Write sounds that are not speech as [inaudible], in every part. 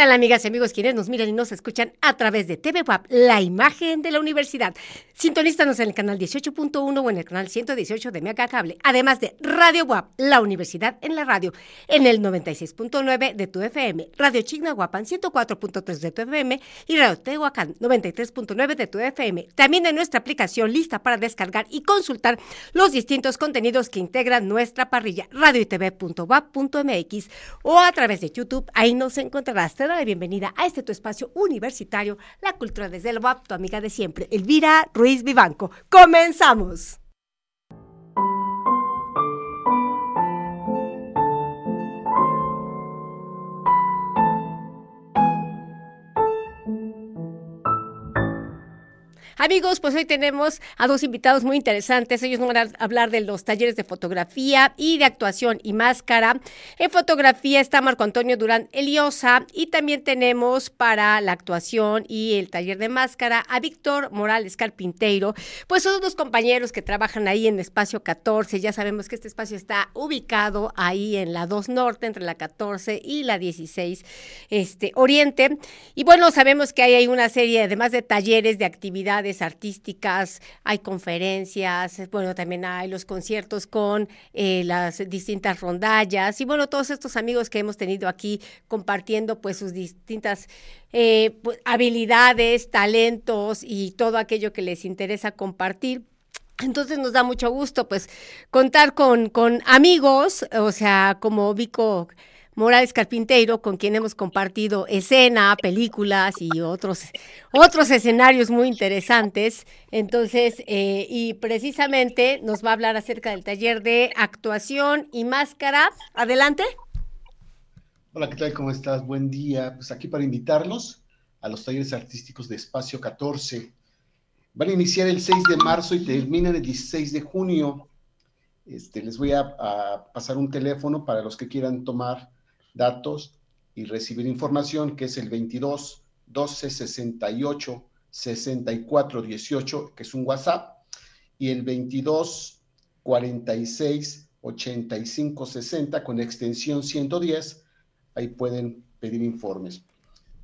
tal, amigas y amigos quienes nos miran y nos escuchan a través de TV WAP, la imagen de la universidad? Sintonístanos en el canal 18.1 o en el canal 118 de Mega Cable, además de Radio WAP, la universidad en la radio, en el 96.9 de tu FM, Radio Chignahuapan 104.3 de tu FM y Radio Tehuacán 93.9 de tu FM. También en nuestra aplicación lista para descargar y consultar los distintos contenidos que integran nuestra parrilla, radio y tv.wap.mx o a través de YouTube. Ahí nos encontrarás. La bienvenida a este tu espacio universitario, la cultura desde el WAP, tu amiga de siempre, Elvira Ruiz Vivanco. ¡Comenzamos! Amigos, pues hoy tenemos a dos invitados muy interesantes. Ellos nos van a hablar de los talleres de fotografía y de actuación y máscara. En fotografía está Marco Antonio Durán Eliosa y también tenemos para la actuación y el taller de máscara a Víctor Morales Carpinteiro. Pues son dos compañeros que trabajan ahí en Espacio 14. Ya sabemos que este espacio está ubicado ahí en la 2 Norte, entre la 14 y la 16 este, Oriente. Y bueno, sabemos que hay, hay una serie, además de talleres, de actividades artísticas, hay conferencias, bueno, también hay los conciertos con eh, las distintas rondallas y bueno, todos estos amigos que hemos tenido aquí compartiendo pues sus distintas eh, pues, habilidades, talentos y todo aquello que les interesa compartir. Entonces nos da mucho gusto pues contar con, con amigos, o sea, como Vico Morales Carpinteiro, con quien hemos compartido escena, películas y otros, otros escenarios muy interesantes. Entonces, eh, y precisamente nos va a hablar acerca del taller de actuación y máscara. Adelante. Hola, ¿qué tal? ¿Cómo estás? Buen día. Pues aquí para invitarlos a los talleres artísticos de Espacio 14. Van a iniciar el 6 de marzo y terminan el 16 de junio. Este, les voy a, a pasar un teléfono para los que quieran tomar datos y recibir información, que es el 22 12 68 64 18, que es un WhatsApp, y el 22 46 85 60 con extensión 110. Ahí pueden pedir informes.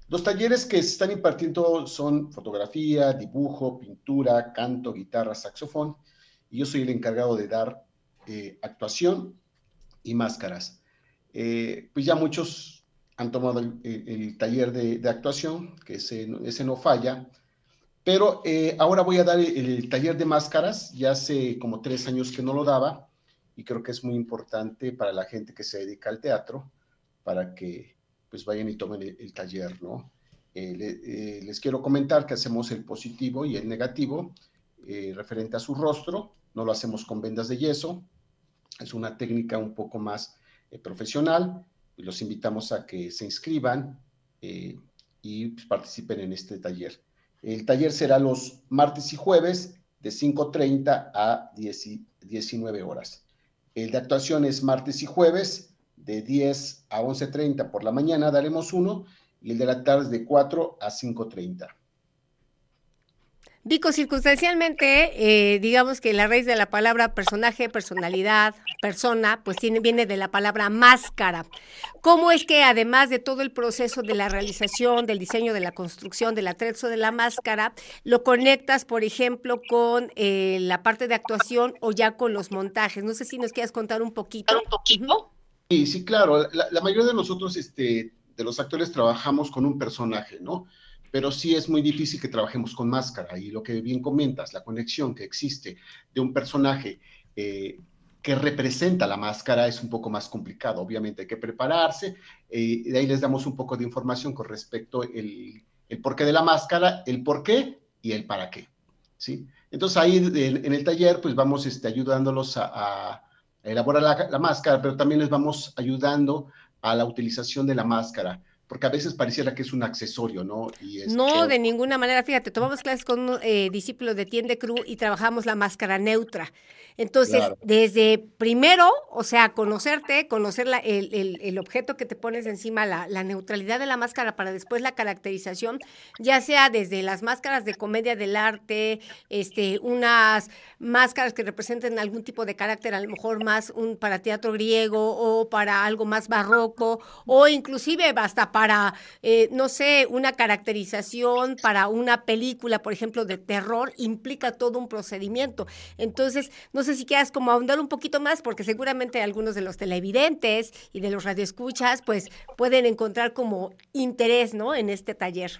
Los talleres que se están impartiendo son fotografía, dibujo, pintura, canto, guitarra, saxofón. Y yo soy el encargado de dar eh, actuación y máscaras. Eh, pues ya muchos han tomado el, taller de, actuación, que ese, no falla, pero eh, ahora voy a dar el, taller de máscaras, ya hace como tres años que no lo daba, y creo que es muy importante para la gente que se dedica al teatro, para que pues vayan y tomen el, taller, ¿no? Eh, les quiero comentar que hacemos el positivo y el negativo referente a su rostro, no lo hacemos con vendas de yeso, es una técnica un poco más eh, profesional. Los invitamos a que se inscriban eh, y pues, participen en este taller. El taller será los martes y jueves de 5.30 a 19 horas. El de actuación es martes y jueves de 10 a 11.30 por la mañana, daremos uno, y el de la tarde de 4 a 5.30. Dico, circunstancialmente, eh, digamos que la raíz de la palabra personaje, personalidad, persona, pues tiene, viene de la palabra máscara. ¿Cómo es que además de todo el proceso de la realización, del diseño, de la construcción, del atrezo de la máscara, lo conectas, por ejemplo, con eh, la parte de actuación o ya con los montajes? No sé si nos quieras contar un poquito. ¿Un poquito? Sí, sí, claro. La, la mayoría de nosotros, este, de los actores, trabajamos con un personaje, ¿no? Pero sí es muy difícil que trabajemos con máscara. Y lo que bien comentas, la conexión que existe de un personaje eh, que representa la máscara es un poco más complicado. Obviamente hay que prepararse. Eh, de ahí les damos un poco de información con respecto el, el porqué de la máscara, el por qué y el para qué. ¿sí? Entonces ahí en, el taller pues vamos este, ayudándolos a, elaborar la, la máscara, pero también les vamos ayudando a la utilización de la máscara porque a veces pareciera que es un accesorio, ¿no? no, de ninguna manera. Fíjate, tomamos clases con un eh, discípulo de Tiende Cruz y trabajamos la máscara neutra. Entonces, desde primero, o sea, conocerte, conocer el, objeto que te pones encima, la, neutralidad de la máscara para después la caracterización, ya sea desde las máscaras de comedia del arte, este, unas máscaras que representen algún tipo de carácter, a lo mejor más un para teatro griego o para algo más barroco, o inclusive hasta para, eh, no sé, una caracterización para una película, por ejemplo, de terror, implica todo un procedimiento. Entonces, no sé si quieras como ahondar un poquito más, porque seguramente algunos de los televidentes y de los radioescuchas, pues pueden encontrar como interés, ¿no? En este taller.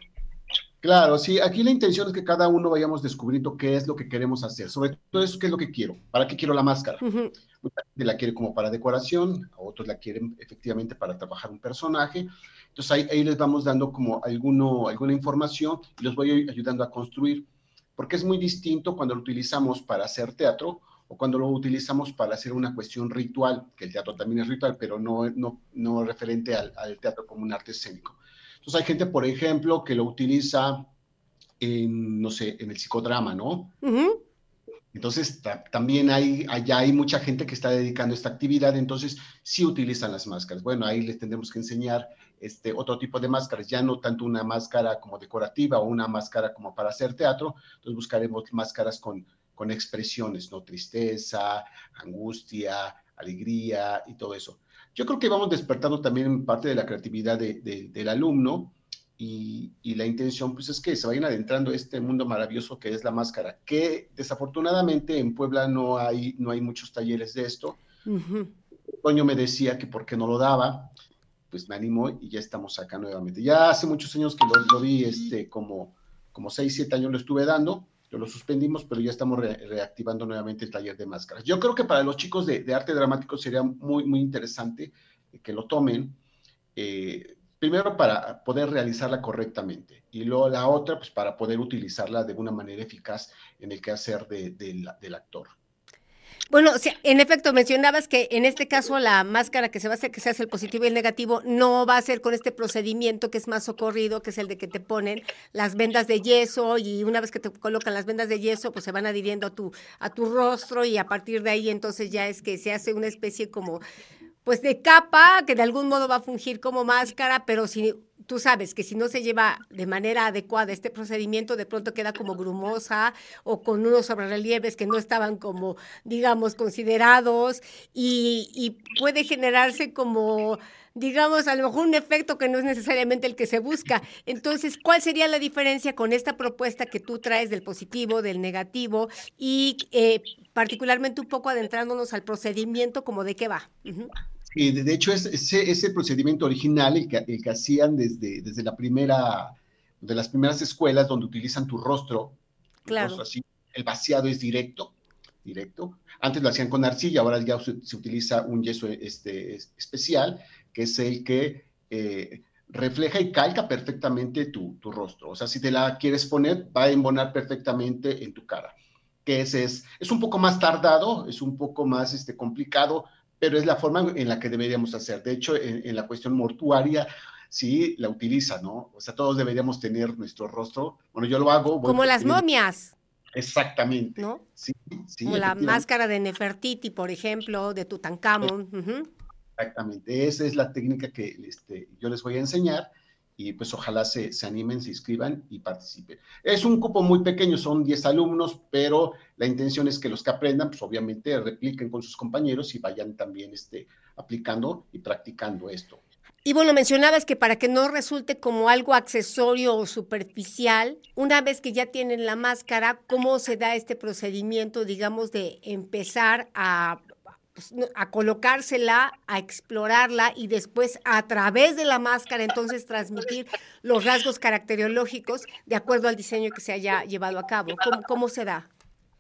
Claro, sí, aquí la intención es que cada uno vayamos descubriendo qué es lo que queremos hacer, sobre todo eso, qué es lo que quiero, para qué quiero la máscara. Mucha gente la quiere como para decoración, otros la quieren efectivamente para trabajar un personaje. Entonces ahí, ahí les vamos dando como alguno, alguna información y los voy ayudando a construir, porque es muy distinto cuando lo utilizamos para hacer teatro o cuando lo utilizamos para hacer una cuestión ritual, que el teatro también es ritual, pero no, no, no referente al, al teatro como un arte escénico. Entonces hay gente, por ejemplo, que lo utiliza en, no sé, en el psicodrama, ¿no? Entonces también hay, allá hay mucha gente que está dedicando esta actividad, entonces sí utilizan las máscaras. Bueno, ahí les tendremos que enseñar este otro tipo de máscaras, ya no tanto una máscara como decorativa o una máscara como para hacer teatro, entonces buscaremos máscaras con, con expresiones, ¿no? Tristeza, angustia, alegría y todo eso yo creo que vamos despertando también parte de la creatividad del alumno y, la intención pues es que se vayan adentrando este mundo maravilloso que es la máscara, que desafortunadamente en Puebla no hay, no hay muchos talleres de esto. Toño me decía que por qué no lo daba, pues me animó y ya estamos acá nuevamente. Ya hace muchos años que lo, lo vi, este, como, como 6, 7 años lo estuve dando, lo suspendimos, pero ya estamos reactivando nuevamente el taller de máscaras. Yo creo que para los chicos de, arte dramático sería muy, muy interesante que lo tomen, eh, primero para poder realizarla correctamente y luego la otra, pues para poder utilizarla de una manera eficaz en el quehacer de, del actor. Bueno, en efecto, mencionabas que en este caso la máscara que se va a hacer, que se hace el positivo y el negativo, no va a ser con este procedimiento que es más socorrido, que es el de que te ponen las vendas de yeso y una vez que te colocan las vendas de yeso, pues se van adhiriendo a tu, a tu rostro y a partir de ahí entonces ya es que se hace una especie como pues de capa que de algún modo va a fungir como máscara, pero si tú sabes que si no se lleva de manera adecuada este procedimiento, de pronto queda como grumosa o con unos sobrerelieves que no estaban como, digamos, considerados y, y puede generarse como digamos, a lo mejor un efecto que no es necesariamente el que se busca. Entonces, ¿cuál sería la diferencia con esta propuesta que tú traes del positivo, del negativo y eh, particularmente un poco adentrándonos al procedimiento como de qué va? Y de hecho, es, ese, procedimiento original, el que, hacían desde, desde la primera, de las primeras escuelas donde utilizan tu rostro, claro. así, el vaciado es directo, directo. Antes lo hacían con arcilla, ahora ya se, utiliza un yeso este, especial, que es el que eh, refleja y calca perfectamente tu, tu, rostro. O sea, si te la quieres poner, va a embonar perfectamente en tu cara. Que ese es, es un poco más tardado, es un poco más este, complicado, pero es la forma en la que deberíamos hacer. De hecho, en, la cuestión mortuaria, sí la utiliza, ¿no? O sea, todos deberíamos tener nuestro rostro. Bueno, yo lo hago. Como las momias. Exactamente. ¿No? Sí, sí. Como la máscara de Nefertiti, por ejemplo, de Tutankamón. Exactamente. Esa es la técnica que este, yo les voy a enseñar y pues ojalá se, se, animen, se inscriban y participen. Es un cupo muy pequeño, son 10 alumnos, pero la intención es que los que aprendan, pues obviamente repliquen con sus compañeros y vayan también este, aplicando y practicando esto. Y bueno, mencionabas que para que no resulte como algo accesorio o superficial, una vez que ya tienen la máscara, ¿cómo se da este procedimiento, digamos, de empezar a pues, a colocársela, a explorarla y después a través de la máscara entonces transmitir los rasgos caracterológicos de acuerdo al diseño que se haya llevado a cabo. ¿Cómo, se da?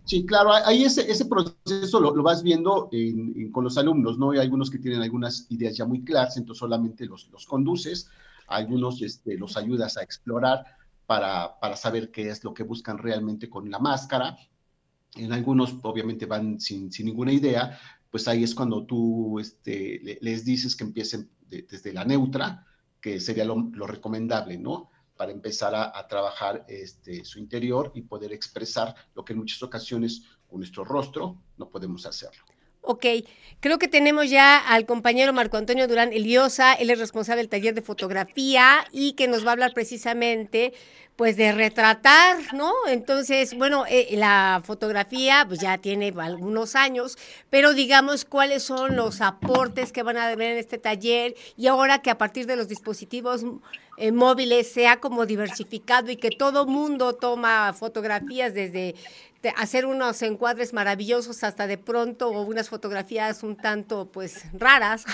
Sí, claro, ahí ese, ese proceso lo, vas viendo con los alumnos, ¿no? Hay algunos que tienen algunas ideas ya muy claras, entonces solamente los, los conduces, algunos este, los ayudas a explorar para, para saber qué es lo que buscan realmente con la máscara. En algunos obviamente van sin, sin ninguna idea, pues ahí es cuando tú este, les dices que empiecen desde la neutra, que sería lo, recomendable, ¿no? Para empezar a, trabajar este, su interior y poder expresar lo que en muchas ocasiones con nuestro rostro no podemos hacerlo. Ok, creo que tenemos ya al compañero Marco Antonio Durán Eliosa, él es responsable del taller de fotografía y que nos va a hablar precisamente pues de retratar, ¿no? Entonces, bueno, eh, la fotografía pues ya tiene algunos años, pero digamos cuáles son los aportes que van a ver en este taller y ahora que a partir de los dispositivos eh, móviles sea como diversificado y que todo mundo toma fotografías desde hacer unos encuadres maravillosos hasta de pronto unas fotografías un tanto pues raras.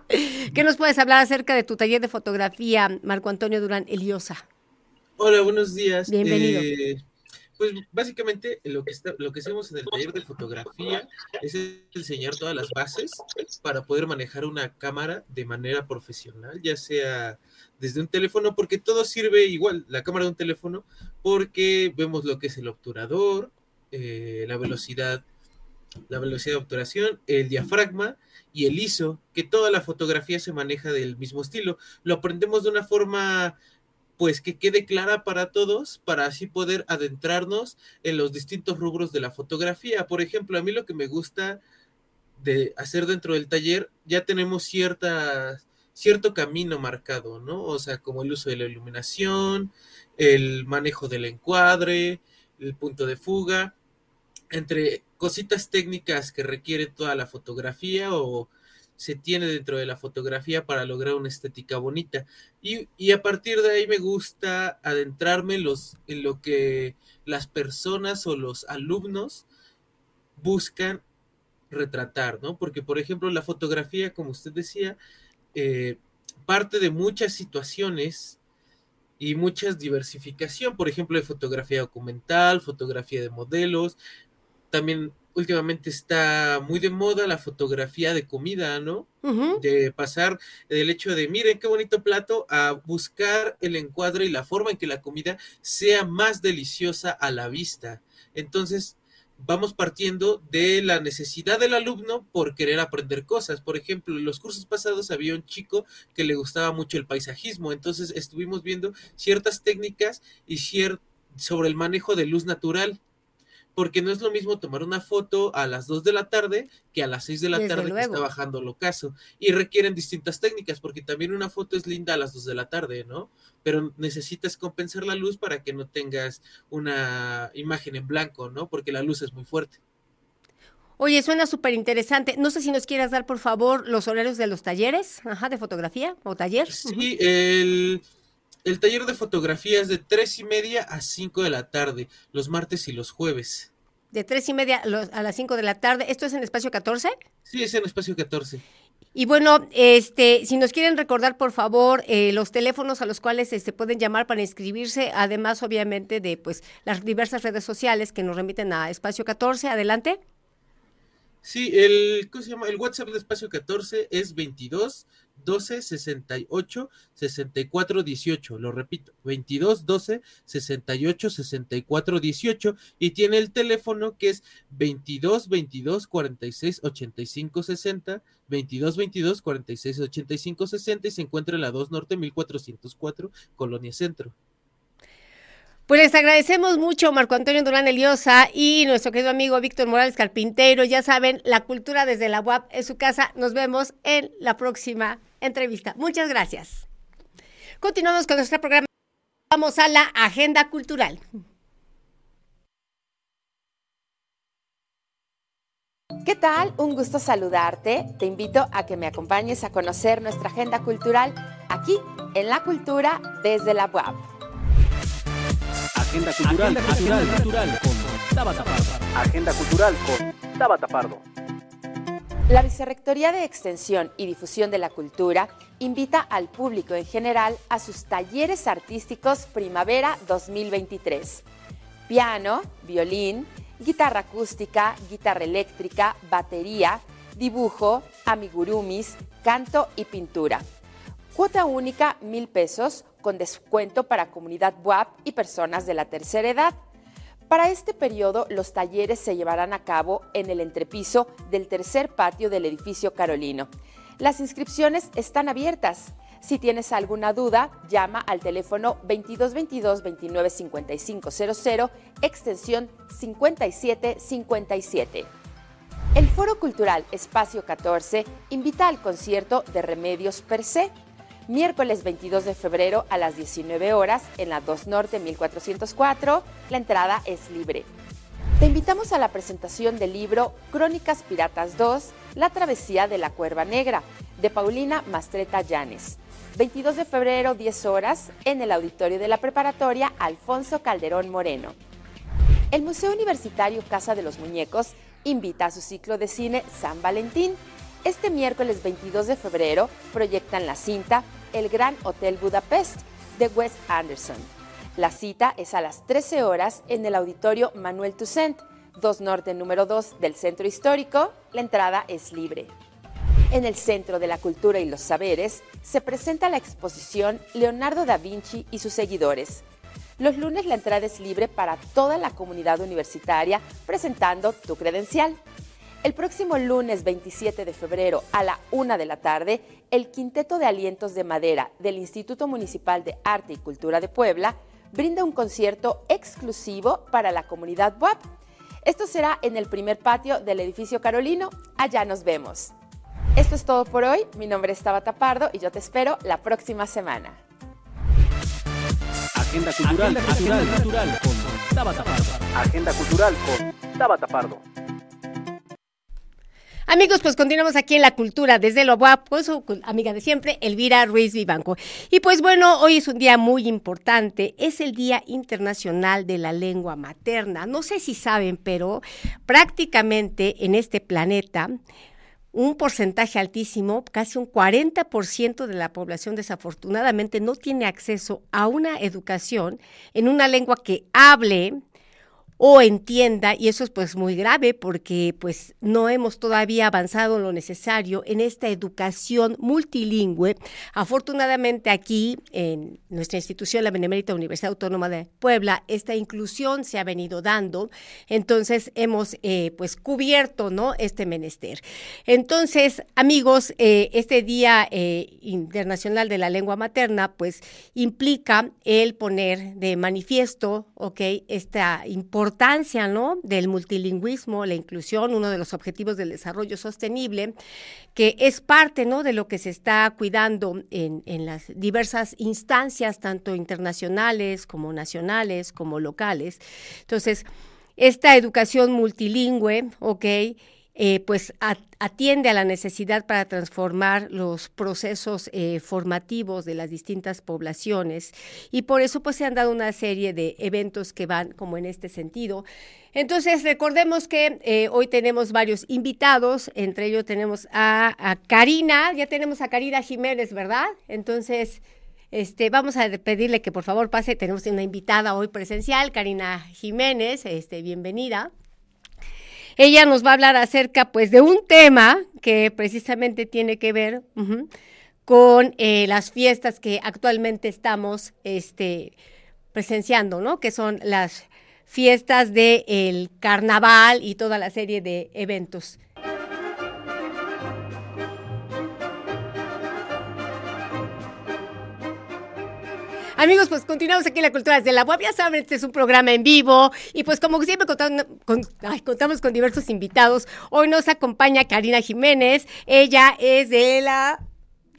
[laughs] ¿Qué nos puedes hablar acerca de tu taller de fotografía, Marco Antonio Durán Eliosa? Hola, buenos días. Bienvenido. Eh, pues básicamente lo que, está, lo que hacemos en el taller de fotografía es enseñar todas las bases para poder manejar una cámara de manera profesional, ya sea desde un teléfono, porque todo sirve igual, la cámara de un teléfono, porque vemos lo que es el obturador, eh, la velocidad, la velocidad de obturación, el diafragma y el ISO, que toda la fotografía se maneja del mismo estilo. Lo aprendemos de una forma pues que quede clara para todos, para así poder adentrarnos en los distintos rubros de la fotografía. Por ejemplo, a mí lo que me gusta de hacer dentro del taller, ya tenemos cierto camino marcado, ¿no? O sea, como el uso de la iluminación, el manejo del encuadre, el punto de fuga, entre cositas técnicas que requiere toda la fotografía o se tiene dentro de la fotografía para lograr una estética bonita. Y, a partir de ahí me gusta adentrarme los, en lo que las personas o los alumnos buscan retratar, ¿no? Porque, por ejemplo, la fotografía, como usted decía, eh, parte de muchas situaciones y muchas diversificación, por ejemplo, de fotografía documental, fotografía de modelos, también últimamente está muy de moda la fotografía de comida, ¿no? De pasar del hecho de, miren qué bonito plato, a buscar el encuadre y la forma en que la comida sea más deliciosa a la vista. Entonces, vamos partiendo de la necesidad del alumno por querer aprender cosas. Por ejemplo, en los cursos pasados había un chico que le gustaba mucho el paisajismo, entonces estuvimos viendo ciertas técnicas y sobre el manejo de luz natural porque no es lo mismo tomar una foto a las 2 de la tarde que a las 6 de la tarde que está bajando el ocaso. Y requieren distintas técnicas, porque también una foto es linda a las 2 de la tarde, ¿no? Pero necesitas compensar la luz para que no tengas una imagen en blanco, ¿no? Porque la luz es muy fuerte. Oye, suena súper interesante. No sé si nos quieras dar, por favor, los horarios de los talleres, ajá, de fotografía o taller. Sí, el... El taller de fotografía es de tres y media a 5 de la tarde, los martes y los jueves. De tres y media a las 5 de la tarde. ¿Esto es en espacio 14? Sí, es en espacio 14. Y bueno, este, si nos quieren recordar, por favor, eh, los teléfonos a los cuales se este, pueden llamar para inscribirse, además, obviamente, de pues las diversas redes sociales que nos remiten a espacio 14. Adelante. Sí, el, ¿cómo se llama? el WhatsApp de espacio 14 es 22 12 68 64 18. Lo repito, 22 12 68 64 18. Y tiene el teléfono que es 22 22 46 85 60. 22 22 46 85 60 y se encuentra en la 2 Norte 1404, Colonia Centro. Pues les agradecemos mucho Marco Antonio Durán Eliosa y nuestro querido amigo Víctor Morales Carpintero. Ya saben, la cultura desde la UAP es su casa. Nos vemos en la próxima entrevista. Muchas gracias. Continuamos con nuestro programa. Vamos a la agenda cultural. ¿Qué tal? Un gusto saludarte. Te invito a que me acompañes a conocer nuestra agenda cultural aquí en La Cultura desde la UAP. Agenda cultural, Agenda cultural, con Tabata Pardo. Agenda cultural con Tabata Pardo. La Vicerrectoría de Extensión y Difusión de la Cultura invita al público en general a sus talleres artísticos Primavera 2023. Piano, violín, guitarra acústica, guitarra eléctrica, batería, dibujo, amigurumis, canto y pintura. Cuota única mil pesos con descuento para comunidad WAP y personas de la tercera edad. Para este periodo, los talleres se llevarán a cabo en el entrepiso del tercer patio del edificio Carolino. Las inscripciones están abiertas. Si tienes alguna duda, llama al teléfono 2222 295500 extensión 5757. El Foro Cultural Espacio 14 invita al concierto de Remedios Per se Miércoles 22 de febrero a las 19 horas en la 2 Norte 1404. La entrada es libre. Te invitamos a la presentación del libro Crónicas Piratas 2, La Travesía de la Cuerva Negra, de Paulina Mastreta Llanes. 22 de febrero, 10 horas, en el auditorio de la preparatoria Alfonso Calderón Moreno. El Museo Universitario Casa de los Muñecos invita a su ciclo de cine San Valentín. Este miércoles 22 de febrero proyectan la cinta El Gran Hotel Budapest de Wes Anderson. La cita es a las 13 horas en el auditorio Manuel Toussaint, 2 Norte número 2 del Centro Histórico. La entrada es libre. En el Centro de la Cultura y los Saberes se presenta la exposición Leonardo da Vinci y sus seguidores. Los lunes la entrada es libre para toda la comunidad universitaria presentando tu credencial. El próximo lunes 27 de febrero a la una de la tarde, el Quinteto de Alientos de Madera del Instituto Municipal de Arte y Cultura de Puebla brinda un concierto exclusivo para la comunidad WAP. Esto será en el primer patio del edificio Carolino. Allá nos vemos. Esto es todo por hoy. Mi nombre es Tabata Pardo y yo te espero la próxima semana. Agenda cultural, Agenda cultural, con Tabata Pardo. Agenda cultural con Tabata Pardo. Amigos, pues continuamos aquí en la cultura desde lo guapo, su amiga de siempre, Elvira Ruiz Vivanco. Y pues bueno, hoy es un día muy importante, es el Día Internacional de la Lengua Materna. No sé si saben, pero prácticamente en este planeta un porcentaje altísimo, casi un 40% de la población desafortunadamente no tiene acceso a una educación en una lengua que hable, o entienda, y eso es pues muy grave porque pues no hemos todavía avanzado lo necesario en esta educación multilingüe. Afortunadamente aquí en nuestra institución, la Benemérita Universidad Autónoma de Puebla, esta inclusión se ha venido dando, entonces hemos eh, pues cubierto, ¿no? Este menester. Entonces, amigos, eh, este Día eh, Internacional de la Lengua Materna pues implica el poner de manifiesto, ¿ok? Esta importancia importancia ¿no? del multilingüismo, la inclusión, uno de los objetivos del desarrollo sostenible, que es parte ¿no? de lo que se está cuidando en, en las diversas instancias, tanto internacionales como nacionales, como locales. Entonces, esta educación multilingüe, ¿ok? Eh, pues atiende a la necesidad para transformar los procesos eh, formativos de las distintas poblaciones y por eso pues se han dado una serie de eventos que van como en este sentido. Entonces recordemos que eh, hoy tenemos varios invitados, entre ellos tenemos a, a, Karina, ya tenemos a Karina Jiménez, ¿verdad? Entonces... Este, vamos a pedirle que por favor pase, tenemos una invitada hoy presencial, Karina Jiménez, este, bienvenida. Ella nos va a hablar acerca, pues, de un tema que precisamente tiene que ver con eh, las fiestas que actualmente estamos este, presenciando, ¿no? Que son las fiestas del carnaval y toda la serie de eventos. Amigos, pues continuamos aquí en la Cultura desde la web. Ya saben, este es un programa en vivo y pues como siempre con, contamos con diversos invitados. Hoy nos acompaña Karina Jiménez. Ella es de la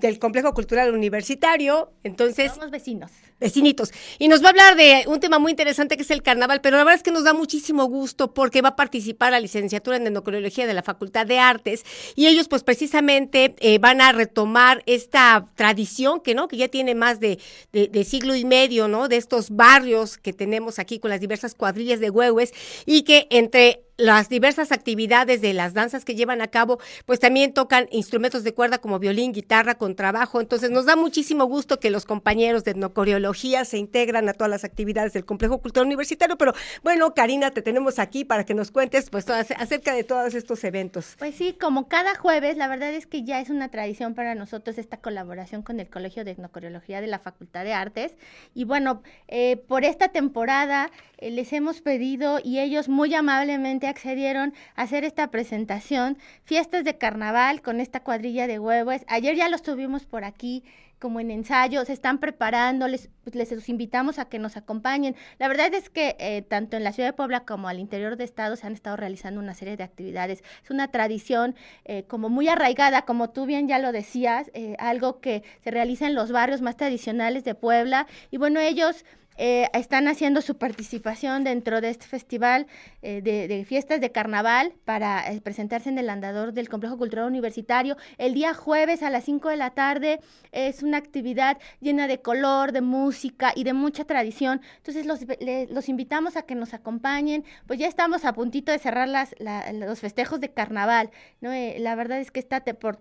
del Complejo Cultural Universitario. Entonces, somos vecinos vecinitos. Y nos va a hablar de un tema muy interesante que es el carnaval, pero la verdad es que nos da muchísimo gusto porque va a participar la licenciatura en endocrinología de la Facultad de Artes y ellos pues precisamente eh, van a retomar esta tradición que no que ya tiene más de, de, siglo y medio, ¿no? De estos barrios que tenemos aquí con las diversas cuadrillas de huehues y que entre las diversas actividades de las danzas que llevan a cabo, pues también tocan instrumentos de cuerda como violín, guitarra, contrabajo. Entonces nos da muchísimo gusto que los compañeros de etnocoreología se integran a todas las actividades del Complejo Cultural Universitario. Pero bueno, Karina, te tenemos aquí para que nos cuentes pues acerca de todos estos eventos. Pues sí, como cada jueves, la verdad es que ya es una tradición para nosotros esta colaboración con el Colegio de Etnocoreología de la Facultad de Artes. Y bueno, eh, por esta temporada eh, les hemos pedido y ellos muy amablemente accedieron a hacer esta presentación, fiestas de carnaval con esta cuadrilla de huevos. Ayer ya los tuvimos por aquí como en ensayo, se están preparando, les, pues, les los invitamos a que nos acompañen. La verdad es que eh, tanto en la ciudad de Puebla como al interior de estado se han estado realizando una serie de actividades. Es una tradición eh, como muy arraigada, como tú bien ya lo decías, eh, algo que se realiza en los barrios más tradicionales de Puebla. Y bueno, ellos eh, están haciendo su participación dentro de este festival eh, de, fiestas de carnaval para eh, presentarse en el andador del Complejo Cultural Universitario. El día jueves a las 5 de la tarde es una actividad llena de color, de música y de mucha tradición. Entonces los, los invitamos a que nos acompañen. Pues ya estamos a puntito de cerrar las, los festejos de carnaval. ¿no? la verdad es que está por,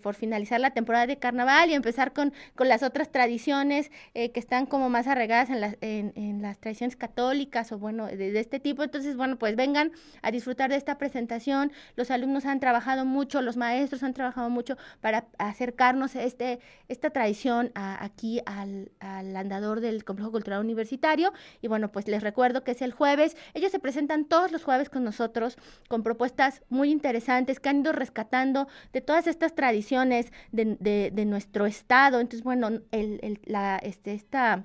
por finalizar la temporada de carnaval y empezar con, con las otras tradiciones que están como más arraigadas en la en, las tradiciones católicas o bueno, de, este tipo. Entonces, bueno, pues vengan a disfrutar de esta presentación. Los alumnos han trabajado mucho, los maestros han trabajado mucho para acercarnos a este, esta tradición aquí al, andador del Complejo Cultural Universitario. Y bueno, pues les recuerdo que es el jueves. Ellos se presentan todos los jueves con nosotros con propuestas muy interesantes que han ido rescatando de todas estas tradiciones de nuestro estado. Entonces, bueno, el, el, la, este, esta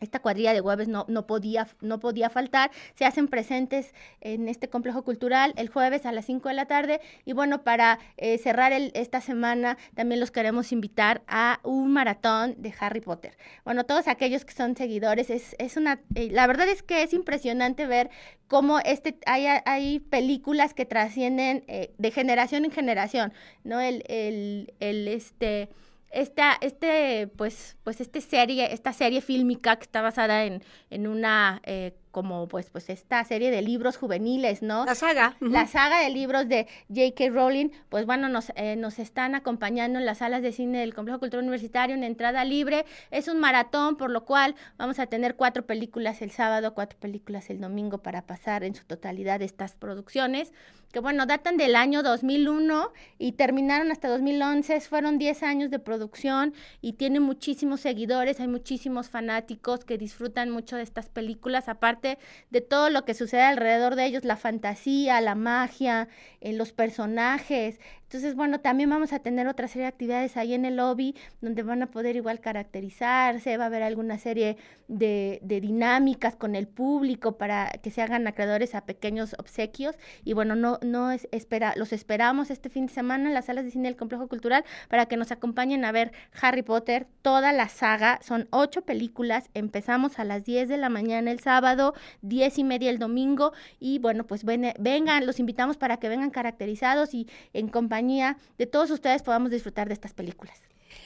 esta cuadrilla de jueves no, no, podía, no podía faltar. Se hacen presentes en este complejo cultural el jueves a las 5 de la tarde. Y bueno, para eh, cerrar esta semana, también los queremos invitar a un maratón de Harry Potter. Bueno, todos aquellos que son seguidores, es, es una, eh, la verdad es que es impresionante ver cómo este, hay, hay películas que trascienden eh, de generación en generación, ¿no? El, el, el este esta, este, pues, pues, este serie, esta serie fílmica que está basada en, en una eh, como pues pues esta serie de libros juveniles, ¿no? La saga. La saga de libros de J.K. Rowling, pues bueno, nos, eh, nos están acompañando en las salas de cine del Complejo Cultural Universitario en entrada libre. Es un maratón, por lo cual vamos a tener cuatro películas el sábado, cuatro películas el domingo para pasar en su totalidad estas producciones que bueno, datan del año 2001 y terminaron hasta 2011, fueron 10 años de producción y tiene muchísimos seguidores, hay muchísimos fanáticos que disfrutan mucho de estas películas, aparte de todo lo que sucede alrededor de ellos, la fantasía, la magia, eh, los personajes. Entonces, bueno, también vamos a tener otra serie de actividades ahí en el lobby donde van a poder igual caracterizarse, va a haber alguna serie de, de dinámicas con el público para que se hagan acreedores a pequeños obsequios y bueno, no, no es, espera, los esperamos este fin de semana en las salas de cine del Complejo Cultural para que nos acompañen a ver Harry Potter, toda la saga, son ocho películas, empezamos a las 10 de la mañana el sábado, diez y media el domingo y bueno, pues vengan, los invitamos para que vengan caracterizados y en compañía de todos ustedes podamos disfrutar de estas películas.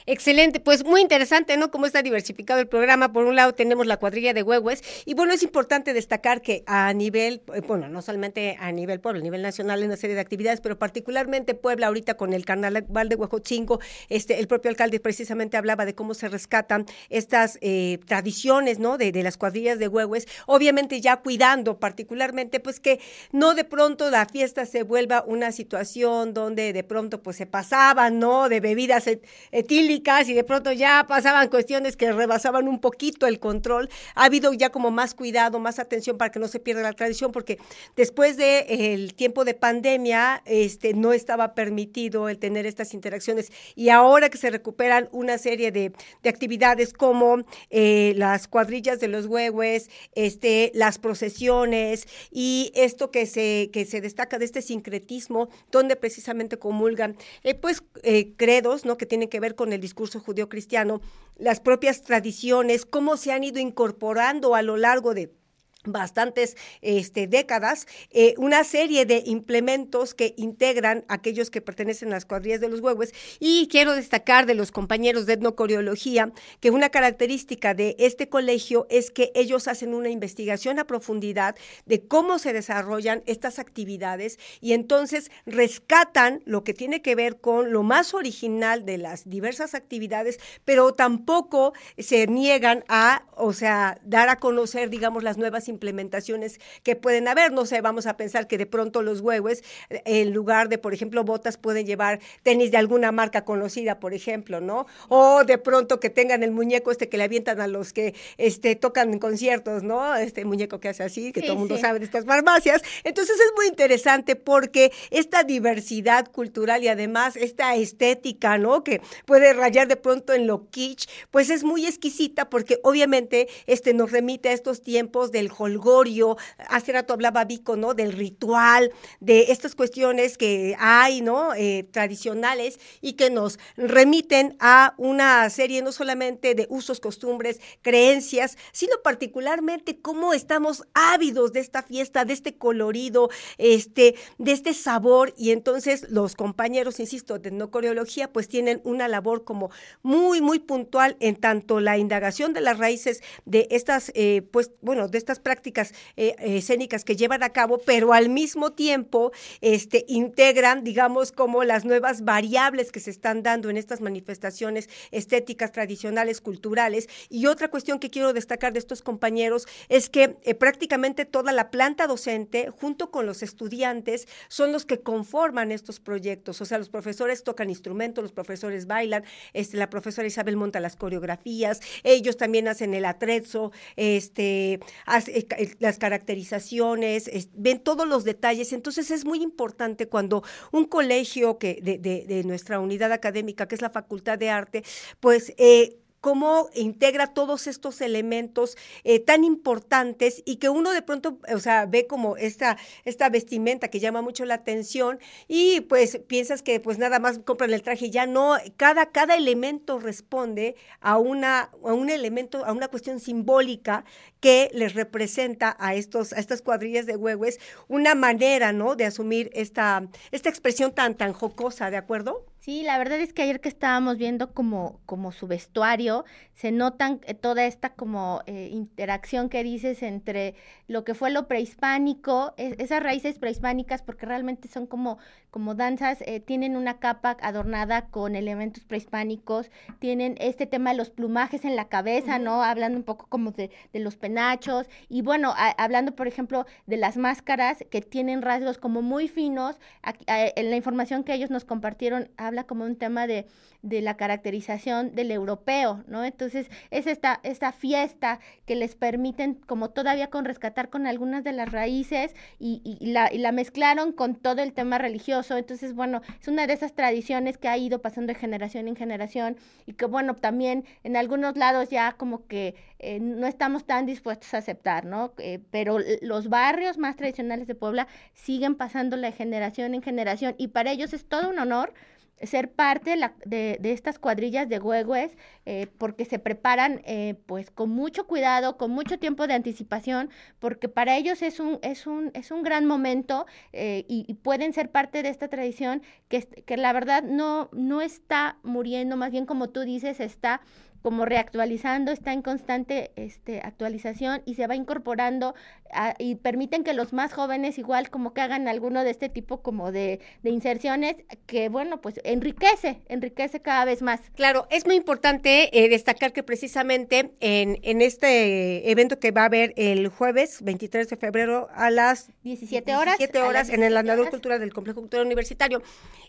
Excelente, pues muy interesante, ¿no? Cómo está diversificado el programa. Por un lado tenemos la cuadrilla de huehues y bueno, es importante destacar que a nivel, eh, bueno, no solamente a nivel pueblo, a nivel nacional, en una serie de actividades, pero particularmente Puebla ahorita con el carnaval de Huejotzingo, este, el propio alcalde precisamente hablaba de cómo se rescatan estas eh, tradiciones, ¿no? De, de, las cuadrillas de huehues, obviamente ya cuidando particularmente, pues que no de pronto la fiesta se vuelva una situación donde de pronto pues se pasaban, ¿no? De bebidas etílicas y de pronto ya pasaban cuestiones que rebasaban un poquito el control. Ha habido ya como más cuidado, más atención para que no se pierda la tradición, porque después del el tiempo de pandemia este, no estaba permitido el tener estas interacciones y ahora que se recuperan una serie de, de actividades como eh, las cuadrillas de los huehues, este, las procesiones y esto que se, que se destaca de este sincretismo, donde precisamente comulgan eh, pues eh, credos, ¿no? Que tienen que ver con el discurso judío-cristiano, las propias tradiciones, cómo se han ido incorporando a lo largo de bastantes este, décadas, eh, una serie de implementos que integran aquellos que pertenecen a las cuadrillas de los huevos y quiero destacar de los compañeros de etnocoreología que una característica de este colegio es que ellos hacen una investigación a profundidad de cómo se desarrollan estas actividades y entonces rescatan lo que tiene que ver con lo más original de las diversas actividades, pero tampoco se niegan a, o sea, dar a conocer, digamos, las nuevas implementaciones que pueden haber. No sé, vamos a pensar que de pronto los huevos, en lugar de, por ejemplo, botas, pueden llevar tenis de alguna marca conocida, por ejemplo, ¿no? O de pronto que tengan el muñeco este que le avientan a los que este, tocan en conciertos, ¿no? Este muñeco que hace así, que todo el mundo sabe de estas farmacias. Entonces es muy interesante porque esta diversidad cultural y además esta estética, ¿no? Que puede rayar de pronto en lo kitsch, pues es muy exquisita porque obviamente este nos remite a estos tiempos del holgorio. Hace rato hablaba Vico, ¿no? Del ritual, de estas cuestiones que hay, ¿no? Eh, tradicionales y que nos remiten a una serie no solamente de usos, costumbres, creencias, sino particularmente cómo estamos ávidos de esta fiesta, de este colorido, este, de este sabor y entonces los compañeros, insisto, de no coreología, pues tienen una labor como muy, muy puntual en tanto la indagación de las raíces de estas, eh, pues, bueno, de estas eh, escénicas que llevan a cabo, pero al mismo tiempo, este, integran, digamos, como las nuevas variables que se están dando en estas manifestaciones estéticas, tradicionales, culturales. Y otra cuestión que quiero destacar de estos compañeros es que eh, prácticamente toda la planta docente, junto con los estudiantes, son los que conforman estos proyectos. O sea, los profesores tocan instrumentos, los profesores bailan, este, la profesora Isabel monta las coreografías, ellos también hacen el atrezzo, este, hace, las caracterizaciones, ven todos los detalles. Entonces es muy importante cuando un colegio que de, de, de nuestra unidad académica, que es la Facultad de Arte, pues eh, cómo integra todos estos elementos eh, tan importantes y que uno de pronto, o sea, ve como esta, esta vestimenta que llama mucho la atención y pues piensas que pues nada más compran el traje y ya no, cada, cada elemento responde a, una, a un elemento, a una cuestión simbólica que les representa a, estos, a estas cuadrillas de huehues una manera, ¿no?, de asumir esta, esta expresión tan, tan jocosa, ¿de acuerdo? Sí, la verdad es que ayer que estábamos viendo como, como su vestuario, se notan eh, toda esta como eh, interacción que dices entre lo que fue lo prehispánico, e, esas raíces prehispánicas, porque realmente son como, como danzas, eh, tienen una capa adornada con elementos prehispánicos, tienen este tema de los plumajes en la cabeza, ¿no? Hablando un poco como de, de los penachos, y bueno, hablando por ejemplo de las máscaras que tienen rasgos como muy finos, en la información que ellos nos compartieron, habla como un tema de, de la caracterización del europeo, ¿no? Entonces, es esta, esta fiesta que les permiten como todavía con rescatar con algunas de las raíces y, y, la, y la mezclaron con todo el tema religioso. Entonces, bueno, es una de esas tradiciones que ha ido pasando de generación en generación y que, bueno, también en algunos lados ya como que eh, no estamos tan dispuestos a aceptar, ¿no? Eh, pero los barrios más tradicionales de Puebla siguen pasando de generación en generación y para ellos es todo un honor ser parte de, de, estas cuadrillas de huehues eh, porque se preparan eh, pues con mucho cuidado, con mucho tiempo de anticipación, porque para ellos es un, es un, es un gran momento eh, y, y, pueden ser parte de esta tradición que, que la verdad no, no está muriendo, más bien como tú dices, está como reactualizando, está en constante este, actualización y se va incorporando a, y permiten que los más jóvenes igual como que hagan alguno de este tipo como de, de, inserciones que bueno, pues enriquece, enriquece cada vez más. Claro, es muy importante eh, destacar que precisamente en, en este evento que va a haber el jueves 23 de febrero a las 17 horas, 17 horas en el Andador Cultural del Complejo Cultural Universitario,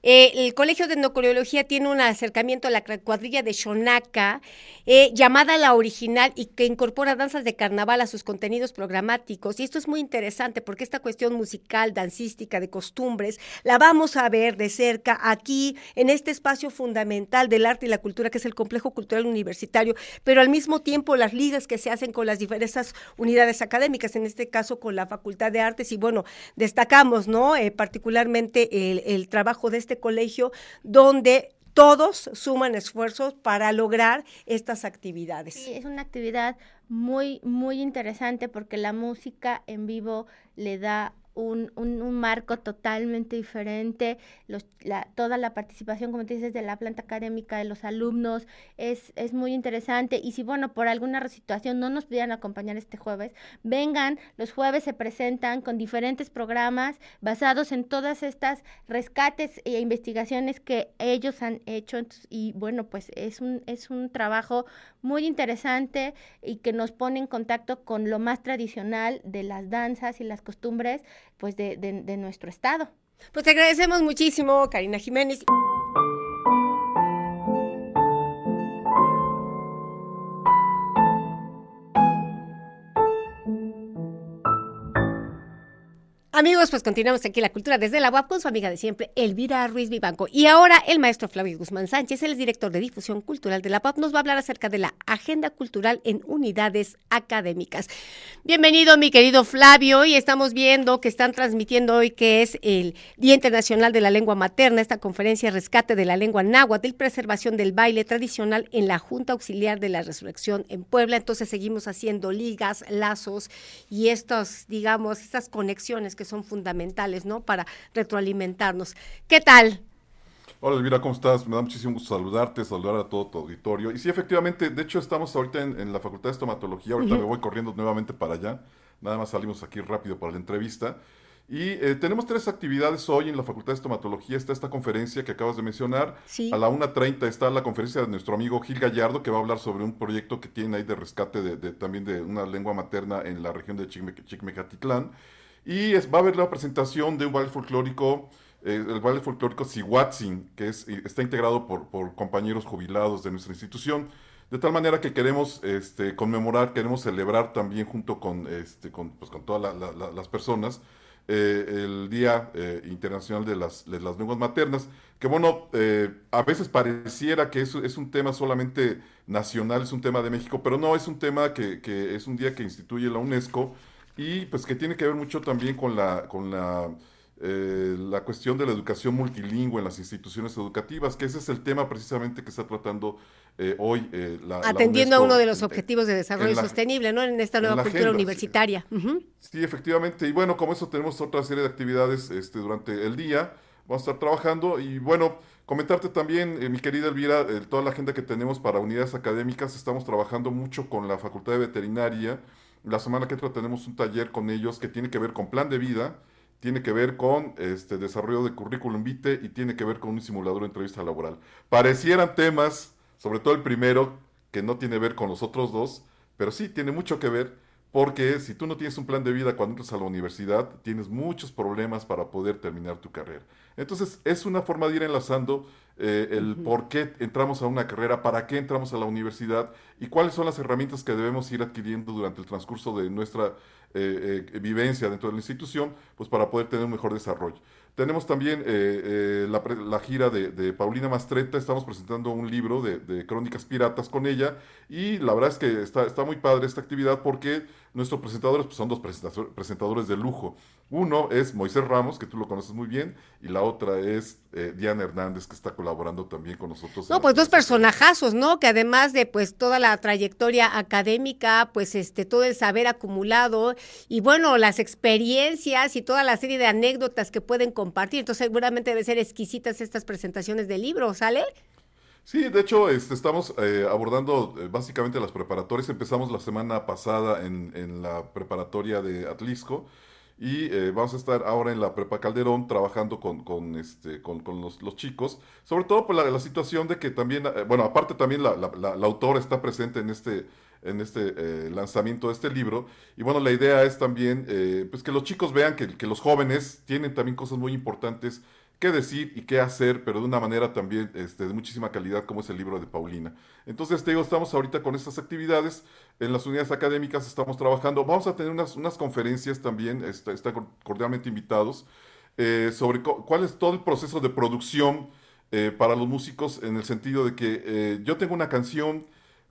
eh, el Colegio de Endocoreología tiene un acercamiento a la cuadrilla de Shonaka, eh, llamada La Original y que incorpora danzas de carnaval a sus contenidos programáticos. Y esto es muy interesante porque esta cuestión musical, dancística, de costumbres, la vamos a ver de cerca aquí en este espacio fundamental del arte y la cultura que es el Complejo Cultural Universitario, pero al mismo tiempo las ligas que se hacen con las diversas unidades académicas, en este caso con la Facultad de Artes y bueno, destacamos, ¿no? Eh, particularmente el, el trabajo de este colegio donde todos suman esfuerzos para lograr estas actividades. Sí, es una actividad muy, muy interesante porque la música en vivo le da un, un, marco totalmente diferente, los, la, toda la participación, como te dices, de la planta académica, de los alumnos, es, es muy interesante. Y si, bueno, por alguna situación no nos pudieran acompañar este jueves, vengan, los jueves se presentan con diferentes programas basados en todas estas rescates e investigaciones que ellos han hecho. y bueno, pues es un, es un trabajo muy interesante y que nos pone en contacto con lo más tradicional de las danzas y las costumbres pues de, de nuestro estado. Pues te agradecemos muchísimo, Karina Jiménez. Amigos, pues continuamos aquí la cultura desde la UAP con su amiga de siempre, Elvira Ruiz Vivanco. Y ahora el maestro Flavio Guzmán Sánchez, el director de difusión cultural de la UAP, nos va a hablar acerca de la agenda cultural en unidades académicas. Bienvenido, mi querido Flavio. Y estamos viendo que están transmitiendo hoy que es el Día Internacional de la Lengua Materna, esta conferencia Rescate de la Lengua Náhuatl y Preservación del Baile Tradicional en la Junta Auxiliar de la Resurrección en Puebla. Entonces seguimos haciendo ligas, lazos y estos, digamos, estas conexiones que son fundamentales, ¿no? Para retroalimentarnos. ¿Qué tal? Hola Elvira, ¿cómo estás? Me da muchísimo gusto saludarte, saludar a todo tu auditorio. Y sí, efectivamente, de hecho estamos ahorita en, la Facultad de Estomatología, ahorita me voy corriendo nuevamente para allá, nada más salimos aquí rápido para la entrevista. Y eh, tenemos tres actividades hoy en la Facultad de Estomatología. Está esta conferencia que acabas de mencionar. A la 1.30 está la conferencia de nuestro amigo Gil Gallardo, que va a hablar sobre un proyecto que tiene ahí de rescate de, también de una lengua materna en la región de Chicmecatitlán. Y va a haber la presentación de un baile folclórico, eh, el baile folclórico Sihuatzin, que es, está integrado por, compañeros jubilados de nuestra institución. De tal manera que queremos este, conmemorar, queremos celebrar también junto con, este, pues, con todas las personas eh, el Día eh, Internacional de las, Lenguas Maternas, que bueno, a veces pareciera que eso es un tema solamente nacional, es un tema de México, pero no, es un tema que es un día que instituye la UNESCO y pues que tiene que ver mucho también con la, con la, eh, la cuestión de la educación multilingüe en las instituciones educativas, que ese es el tema precisamente que está tratando eh, hoy eh, la Atendiendo a uno de los objetivos de desarrollo sostenible, ¿no? En esta nueva cultura universitaria. Sí. efectivamente. Y bueno, como eso tenemos otra serie de actividades este, durante el día. Vamos a estar trabajando y bueno, comentarte también, mi querida Elvira, toda la agenda que tenemos para unidades académicas. Estamos trabajando mucho con la Facultad de Veterinaria la semana que entra tenemos un taller con ellos que tiene que ver con plan de vida, tiene que ver con este desarrollo de currículum vitae y tiene que ver con un simulador de entrevista laboral. Parecieran temas, sobre todo el primero, que no tiene que ver con los otros dos, pero sí tiene mucho que ver porque si tú no tienes un plan de vida cuando entras a la universidad, tienes muchos problemas para poder terminar tu carrera. Entonces, es una forma de ir enlazando eh, el por qué entramos a una carrera, para qué entramos a la universidad y cuáles son las herramientas que debemos ir adquiriendo durante el transcurso de nuestra eh, eh, vivencia dentro de la institución, pues para poder tener un mejor desarrollo. Tenemos también la, gira de, Paulina Mastreta, estamos presentando un libro de, crónicas piratas con ella y la verdad es que está, está muy padre esta actividad porque nuestros presentadores pues, son dos presentadores de lujo. Uno es Moisés Ramos, que tú lo conoces muy bien, y la otra es eh, Diana Hernández, que está colaborando también con nosotros. No, pues dos personajazos, ¿no? Que además de pues toda la trayectoria académica, pues este todo el saber acumulado y bueno, las experiencias y toda la serie de anécdotas que pueden compartir. Entonces seguramente deben ser exquisitas estas presentaciones del libro, ¿sale? Sí, de hecho, este, estamos eh, abordando eh, básicamente las preparatorias. Empezamos la semana pasada en, en la preparatoria de Atlisco y eh, vamos a estar ahora en la Prepa Calderón trabajando con, con, este, con, con los, los, chicos, sobre todo por la, la situación de que también, bueno, aparte también la, la, la, autora está presente en este, en este lanzamiento de este libro. Y bueno, la idea es también pues que los chicos vean que, que, los jóvenes tienen también cosas muy importantes qué decir y qué hacer, pero de una manera también este, de muchísima calidad, como es el libro de Paulina. Entonces, te digo, estamos ahorita con estas actividades. En las unidades académicas estamos trabajando. Vamos a tener unas, unas conferencias también, está, están cordialmente invitados, eh, sobre cuál es todo el proceso de producción eh, para los músicos, en el sentido de que eh, yo tengo una canción,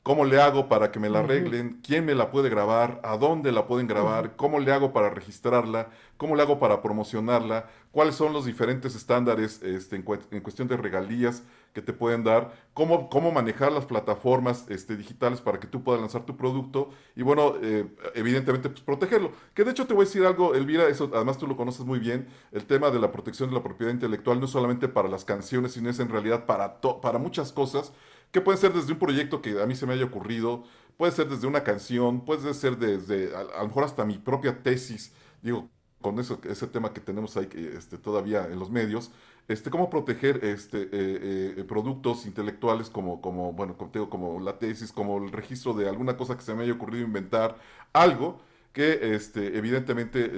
¿Cómo le hago para que me la arreglen? ¿Quién me la puede grabar? ¿A dónde la pueden grabar? ¿Cómo le hago para registrarla? ¿Cómo le hago para promocionarla? ¿Cuáles son los diferentes estándares este, en, cuestión de regalías que te pueden dar? ¿Cómo, cómo manejar las plataformas este, digitales para que tú puedas lanzar tu producto? Y bueno, eh, evidentemente, pues protegerlo. Que de hecho te voy a decir algo, Elvira, eso además tú lo conoces muy bien, el tema de la protección de la propiedad intelectual no es solamente para las canciones, sino es en realidad para, para muchas cosas que puede ser desde un proyecto que a mí se me haya ocurrido, puede ser desde una canción, puede ser desde, a, lo mejor hasta mi propia tesis, digo, con eso, ese tema que tenemos ahí este, todavía en los medios, este, cómo proteger este, eh, eh, productos intelectuales como, como, bueno, como, como la tesis, como el registro de alguna cosa que se me haya ocurrido inventar, algo que este, evidentemente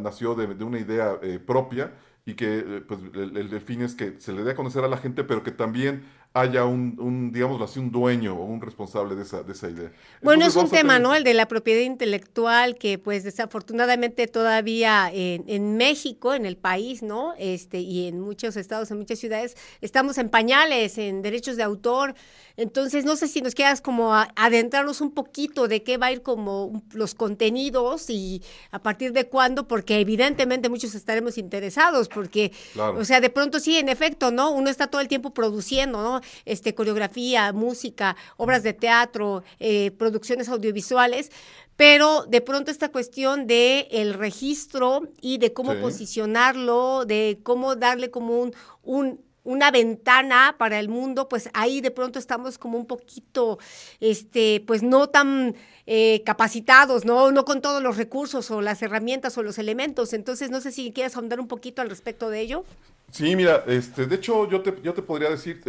nació de, una idea eh, propia y que pues, el, el, fin es que se le dé a conocer a la gente, pero que también haya un, un digamos así, un dueño o un responsable de esa, de esa idea. Bueno, es un tema, ¿no? El de la propiedad intelectual, que pues desafortunadamente todavía en, en, México, en el país, ¿no? Este, y en muchos estados, en muchas ciudades, estamos en pañales, en derechos de autor. Entonces, no sé si nos quieras como adentrarnos un poquito de qué va a ir como los contenidos y a partir de cuándo, porque evidentemente muchos estaremos interesados, porque, o sea, de pronto sí, en efecto, ¿no? Uno está todo el tiempo produciendo, ¿no? Este, coreografía, música, obras de teatro, eh, producciones audiovisuales, pero de pronto esta cuestión de el registro y de cómo posicionarlo, de cómo darle como un, una ventana para el mundo, pues ahí de pronto estamos como un poquito, este, pues no tan eh, capacitados, ¿no? No con todos los recursos o las herramientas o los elementos. Entonces, no sé si quieres ahondar un poquito al respecto de ello. Sí, mira, este, de hecho, yo te, yo te podría decir,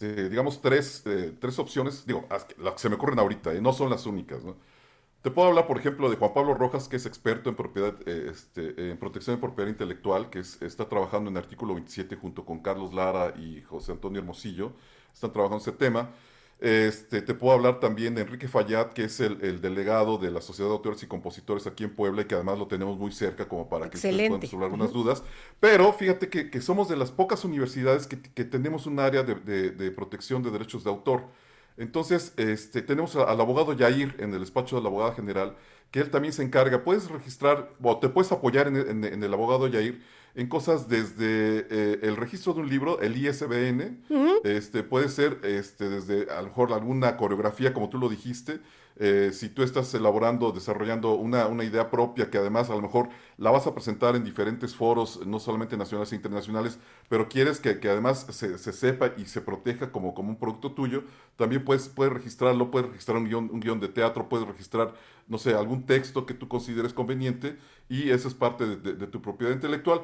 este, digamos, tres, eh, tres opciones, digo, las que se me ocurren ahorita, y no son las únicas, ¿no? Te puedo hablar, por ejemplo, de Juan Pablo Rojas, que es experto en propiedad, eh, este, en protección de propiedad intelectual, que está trabajando en el artículo 27 junto con Carlos Lara y José Antonio Hermosillo. Están trabajando ese tema. Este, te puedo hablar también de Enrique Fallat, que es el, delegado de la Sociedad de Autores y Compositores aquí en Puebla y que además lo tenemos muy cerca como para que ustedes puedan resolver algunas dudas. Pero fíjate que, somos de las pocas universidades que, tenemos un área de, protección de derechos de autor. Entonces, este, tenemos al abogado Yair en el despacho de la abogada general, que él también se encarga. Puedes registrar, o te puedes apoyar en, en el abogado Yair en cosas desde eh, el registro de un libro, el ISBN, este, puede ser este, desde a lo mejor alguna coreografía, como tú lo dijiste, eh, si tú estás elaborando, desarrollando una, una, idea propia que además a lo mejor la vas a presentar en diferentes foros, no solamente nacionales e internacionales, pero quieres que, que además se, se, sepa y se proteja como, como un producto tuyo, también puedes, puedes registrarlo, puedes registrar un guion, un guion de teatro, puedes registrar, no sé, algún texto que tú consideres conveniente y eso es parte de, tu propiedad intelectual.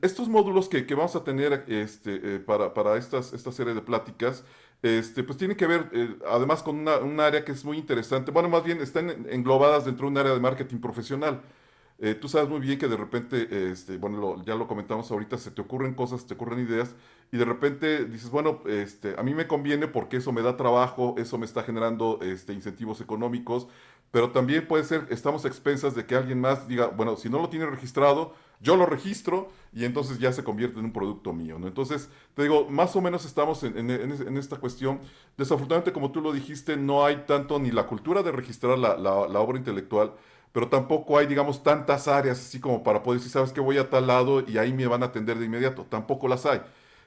Estos módulos que, que vamos a tener este, eh, para, para estas, esta serie de pláticas, este, pues tiene que ver eh, además con un área que es muy interesante. Bueno, más bien están englobadas dentro de un área de marketing profesional. Eh, tú sabes muy bien que de repente, este, bueno, ya lo comentamos ahorita, se te ocurren cosas, te ocurren ideas y de repente dices, bueno, este, a mí me conviene porque eso me da trabajo, eso me está generando este, incentivos económicos, pero también puede ser, estamos expensas de que alguien más diga, bueno, si no lo tiene registrado, yo lo registro y entonces ya se convierte en un producto mío, ¿no? Entonces, te digo, más o menos estamos en, esta cuestión. Desafortunadamente, como tú lo dijiste, no hay tanto ni la cultura de registrar la, obra intelectual, pero tampoco hay, digamos, tantas áreas así como para poder decir, sabes que voy a tal lado y ahí me van a atender de inmediato. Tampoco las hay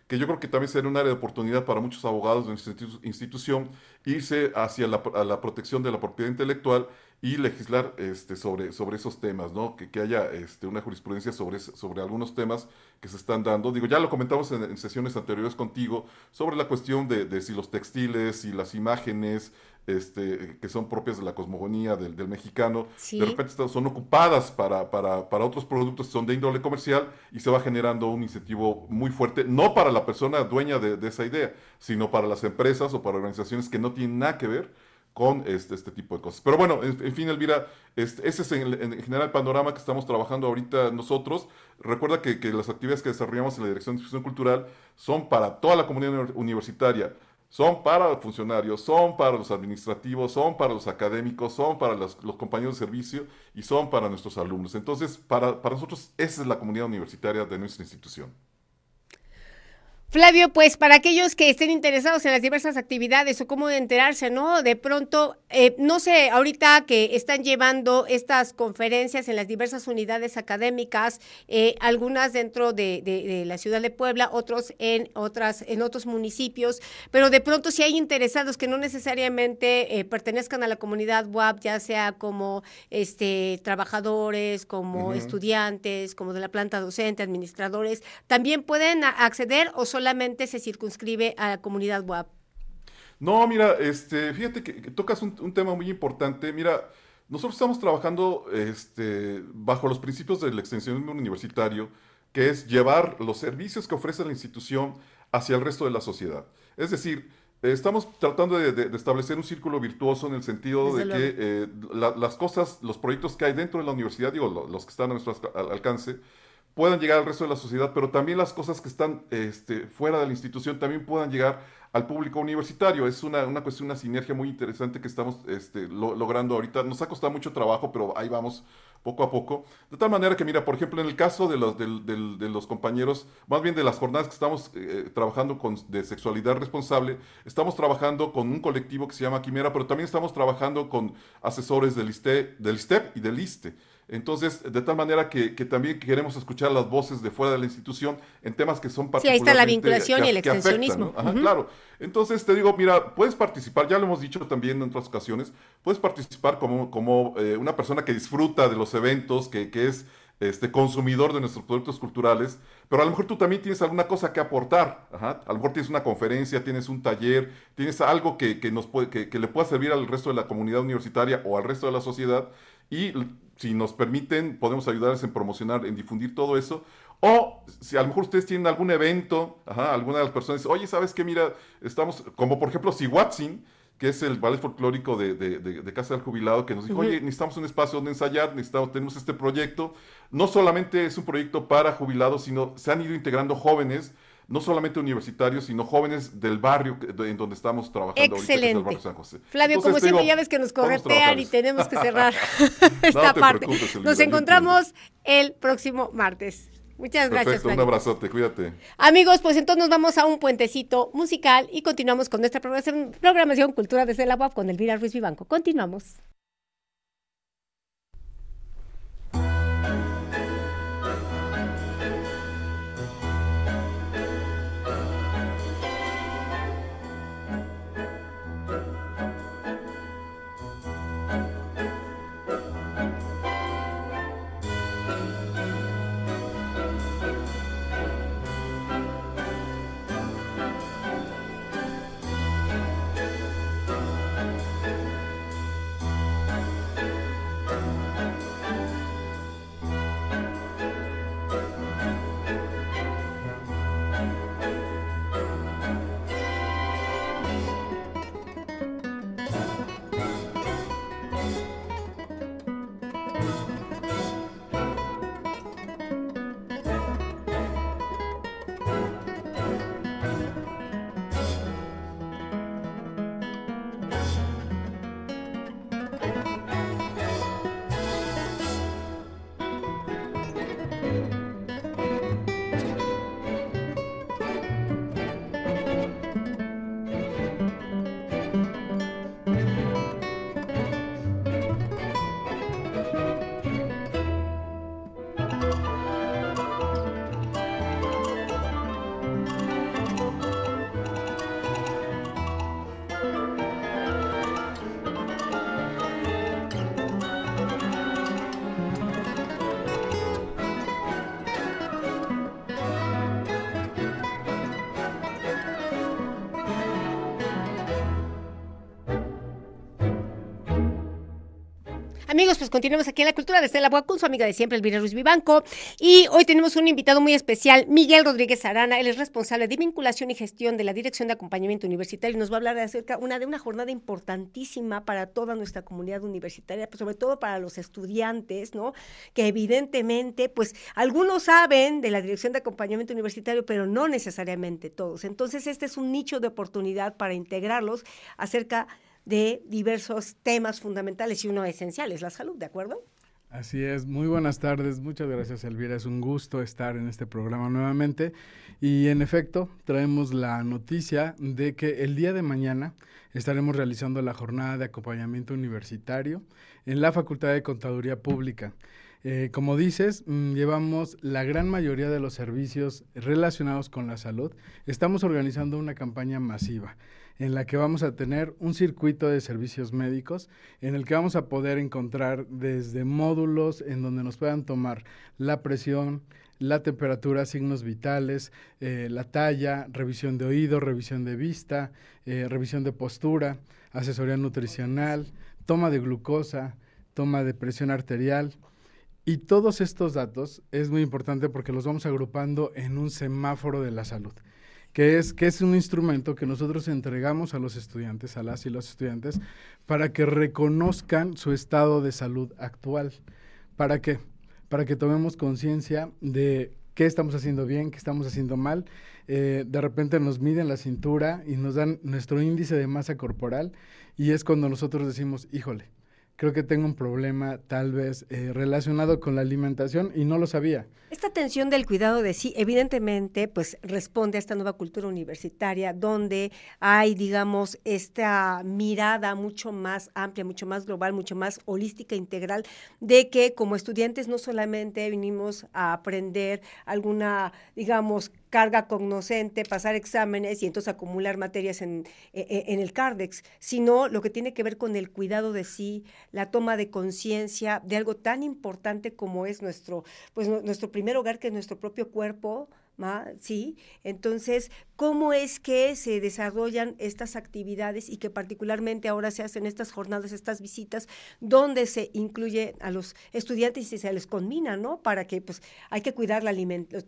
que yo creo que también sería un área de oportunidad para muchos abogados de nuestra institución irse hacia la, la protección de la propiedad intelectual y legislar este, sobre, sobre esos temas, ¿no? Que, que haya este, una jurisprudencia sobre, sobre algunos temas que se están dando. Digo, ya lo comentamos en, sesiones anteriores contigo sobre la cuestión de, de, si los textiles y las imágenes este, que son propias de la cosmogonía del, del mexicano, de repente son ocupadas para, para, para, otros productos que son de índole comercial y se va generando un incentivo muy fuerte, no para la persona dueña de, de esa idea, sino para las empresas o para organizaciones que no tienen nada que ver con este, este tipo de cosas. Pero bueno, en, fin, Elvira, este, ese es en, general el panorama que estamos trabajando ahorita nosotros. Recuerda que, que, las actividades que desarrollamos en la Dirección de Difusión Cultural son para toda la comunidad universitaria, son para los funcionarios, son para los administrativos, son para los académicos, son para los, los compañeros de servicio y son para nuestros alumnos. Entonces, para, para nosotros, esa es la comunidad universitaria de nuestra institución. Flavio, pues para aquellos que estén interesados en las diversas actividades o cómo enterarse, ¿no? De pronto, eh, no sé, ahorita que están llevando estas conferencias en las diversas unidades académicas, eh, algunas dentro de, la ciudad de Puebla, otros en otras, en otros municipios, pero de pronto si hay interesados que no necesariamente eh, pertenezcan a la comunidad WAP, ya sea como este trabajadores, como estudiantes, como de la planta docente, administradores, también pueden acceder o solo solamente se circunscribe a la comunidad WAP. No, mira, este, fíjate que, tocas un, tema muy importante. Mira, nosotros estamos trabajando este, bajo los principios del extensionismo universitario, que es llevar los servicios que ofrece la institución hacia el resto de la sociedad. Es decir, estamos tratando de, establecer un círculo virtuoso en el sentido de que eh, las cosas, los proyectos que hay dentro de la universidad, digo, los que están a nuestro alcance, puedan llegar al resto de la sociedad, pero también las cosas que están este, fuera de la institución también puedan llegar al público universitario. Es una, una cuestión, una sinergia muy interesante que estamos este, logrando ahorita. Nos ha costado mucho trabajo, pero ahí vamos poco a poco. De tal manera que, mira, por ejemplo, en el caso de los, de, compañeros, más bien de las jornadas que estamos eh, trabajando con, de sexualidad responsable, estamos trabajando con un colectivo que se llama Quimera, pero también estamos trabajando con asesores del, ISTE, del ISTEP y del ISTE. Entonces, de tal manera que, también queremos escuchar las voces de fuera de la institución en temas que son particularmente... Sí, ahí está la vinculación y el extensionismo. Ajá, Claro. Entonces, te digo, mira, puedes participar, ya lo hemos dicho también en otras ocasiones, puedes participar como, como eh, una persona que disfruta de los eventos, que, que es este, consumidor de nuestros productos culturales, pero a lo mejor tú también tienes alguna cosa que aportar. A lo mejor tienes una conferencia, tienes un taller, tienes algo que, nos puede, que, que, le pueda servir al resto de la comunidad universitaria o al resto de la sociedad y si nos permiten, podemos ayudarles en promocionar, en difundir todo eso. O si a lo mejor ustedes tienen algún evento, alguna de las personas, oye, ¿sabes qué? Mira, estamos, como por ejemplo, si Watson, que es el ballet folclórico de, de, Casa del Jubilado, que nos dijo, oye, necesitamos un espacio donde ensayar, necesitamos, tenemos este proyecto. No solamente es un proyecto para jubilados, sino se han ido integrando jóvenes no solamente universitarios, sino jóvenes del barrio en donde estamos trabajando Excelente. ahorita, que es el San José. Flavio, como siempre, ya ves que nos corretean y tenemos que cerrar [laughs] [laughs] esta parte. Nos encontramos el próximo martes. Muchas gracias. Perfecto, un abrazote, cuídate. Amigos, pues entonces nos vamos a un puentecito musical y continuamos con nuestra programación, programación Cultura desde la UAP con Elvira Ruiz Vivanco. Continuamos. Amigos, pues continuamos aquí en la cultura desde la UAC con su amiga de siempre, Elvira Ruiz Vivanco. Y hoy tenemos un invitado muy especial, Miguel Rodríguez Arana. Él es responsable de vinculación y gestión de la Dirección de Acompañamiento Universitario y nos va a hablar acerca una, de una jornada importantísima para toda nuestra comunidad universitaria, pues sobre todo para los estudiantes, ¿no? Que evidentemente, pues algunos saben de la Dirección de Acompañamiento Universitario, pero no necesariamente todos. Entonces, este es un nicho de oportunidad para integrarlos acerca de diversos temas fundamentales y uno esencial es la salud, ¿de acuerdo? Así es, muy buenas tardes, muchas gracias Elvira, es un gusto estar en este programa nuevamente y en efecto traemos la noticia de que el día de mañana estaremos realizando la jornada de acompañamiento universitario en la Facultad de Contaduría Pública. Eh, como dices, mm, llevamos la gran mayoría de los servicios relacionados con la salud. Estamos organizando una campaña masiva en la que vamos a tener un circuito de servicios médicos en el que vamos a poder encontrar desde módulos en donde nos puedan tomar la presión, la temperatura, signos vitales, eh, la talla, revisión de oído, revisión de vista, eh, revisión de postura, asesoría nutricional, toma de glucosa, toma de presión arterial. Y todos estos datos es muy importante porque los vamos agrupando en un semáforo de la salud que es, que es un instrumento que nosotros entregamos a los estudiantes, a las y los estudiantes, para que reconozcan su estado de salud actual. ¿Para qué? Para que tomemos conciencia de qué estamos haciendo bien, qué estamos haciendo mal. Eh, de repente nos miden la cintura y nos dan nuestro índice de masa corporal y es cuando nosotros decimos, híjole, creo que tengo un problema tal vez eh, relacionado con la alimentación y no lo sabía. Esta atención del cuidado de sí, evidentemente, pues responde a esta nueva cultura universitaria donde hay, digamos, esta mirada mucho más amplia, mucho más global, mucho más holística, integral, de que como estudiantes no solamente vinimos a aprender alguna, digamos, carga cognoscente, pasar exámenes y entonces acumular materias en, e, e, en, el CARDEX, sino lo que tiene que ver con el cuidado de sí, la toma de conciencia de algo tan importante como es nuestro, pues, nuestro primer hogar, que es nuestro propio cuerpo, ¿sí? Entonces, ¿cómo es que se desarrollan estas actividades y que particularmente ahora se hacen estas jornadas, estas visitas, donde se incluye a los estudiantes y se les conmina, ¿no? Para que, pues, hay que cuidar la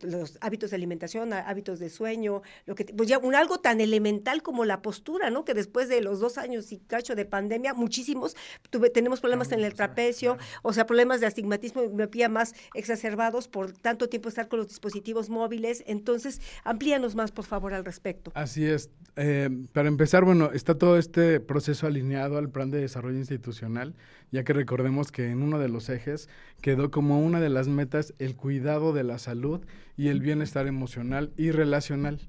los, hábitos de alimentación, hábitos de sueño, lo que, pues ya un algo tan elemental como la postura, ¿no? Que después de los dos años y cacho de pandemia, muchísimos tuve, tenemos problemas en el trapecio, o sea, problemas de astigmatismo y miopía más exacerbados por tanto tiempo estar con los dispositivos móviles entonces, amplíanos más, por favor, al respecto. Así es. Eh, para empezar, bueno, está todo este proceso alineado al plan de desarrollo institucional, ya que recordemos que en uno de los ejes quedó como una de las metas el cuidado de la salud y el bienestar emocional y relacional.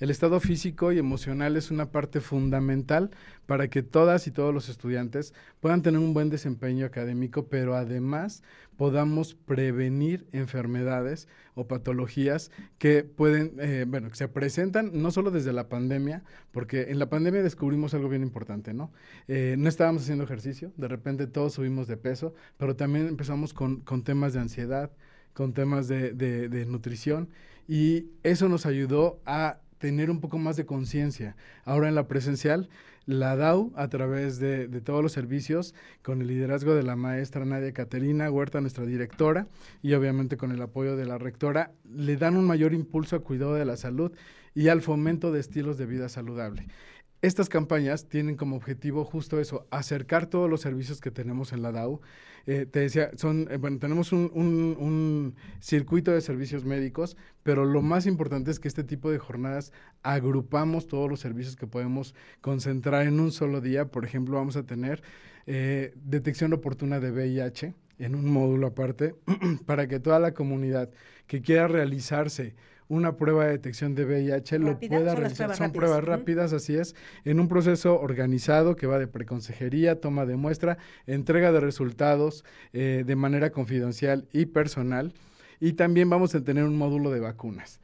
El estado físico y emocional es una parte fundamental para que todas y todos los estudiantes puedan tener un buen desempeño académico, pero además podamos prevenir enfermedades o patologías que pueden, eh, bueno, que se presentan no solo desde la pandemia, porque en la pandemia descubrimos algo bien importante, ¿no? Eh, no estábamos haciendo ejercicio, de repente todos subimos de peso, pero también empezamos con, con temas de ansiedad, con temas de, de, de nutrición, y eso nos ayudó a tener un poco más de conciencia. Ahora en la presencial, la DAU, a través de, todos los servicios, con el liderazgo de la maestra Nadia Caterina Huerta, nuestra directora, y obviamente con el apoyo de la rectora, le dan un mayor impulso al cuidado de la salud y al fomento de estilos de vida saludable. Estas campañas tienen como objetivo justo eso, acercar todos los servicios que tenemos en la DAO eh, te decía, son, eh, bueno, tenemos un, circuito de servicios médicos, pero lo más importante es que este tipo de jornadas agrupamos todos los servicios que podemos concentrar en un solo día. Por ejemplo, vamos a tener eh, detección oportuna de VIH en un módulo aparte [clears throat] para que toda la comunidad que quiera realizarse una prueba de detección de VIH lo pueda realizar. Son pruebas rápidas, así es, en un proceso organizado que va de preconsejería, toma de muestra, entrega de resultados eh, de manera confidencial y personal. Y también vamos a tener un módulo de vacunas,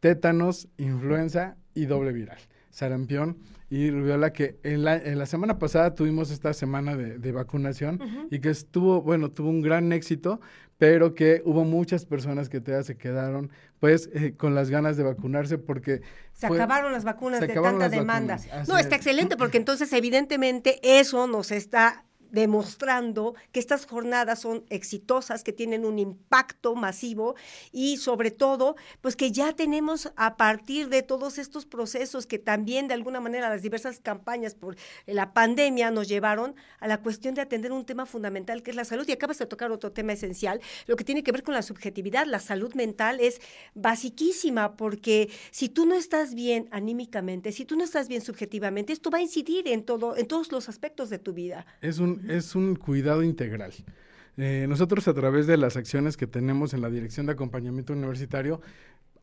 tétanos, influenza y doble viral sarampión y rubiola, que en la, en la semana pasada tuvimos esta semana de, vacunación y que estuvo, bueno, tuvo un gran éxito, pero que hubo muchas personas que todavía se quedaron pues eh, con las ganas de vacunarse porque se acabaron las vacunas de tanta demanda. No, está excelente porque entonces evidentemente eso nos está demostrando que estas jornadas son exitosas, que tienen un impacto masivo y sobre todo, pues que ya tenemos a partir de todos estos procesos que también de alguna manera las diversas campañas por la pandemia nos llevaron a la cuestión de atender un tema fundamental que es la salud. Y acabas de tocar otro tema esencial, lo que tiene que ver con la subjetividad. La salud mental es basiquísima porque si tú no estás bien anímicamente, si tú no estás bien subjetivamente, esto va a incidir en todo, en todos los aspectos de tu vida. Es un, es un cuidado integral. Eh, nosotros a través de las acciones que tenemos en la Dirección de Acompañamiento Universitario,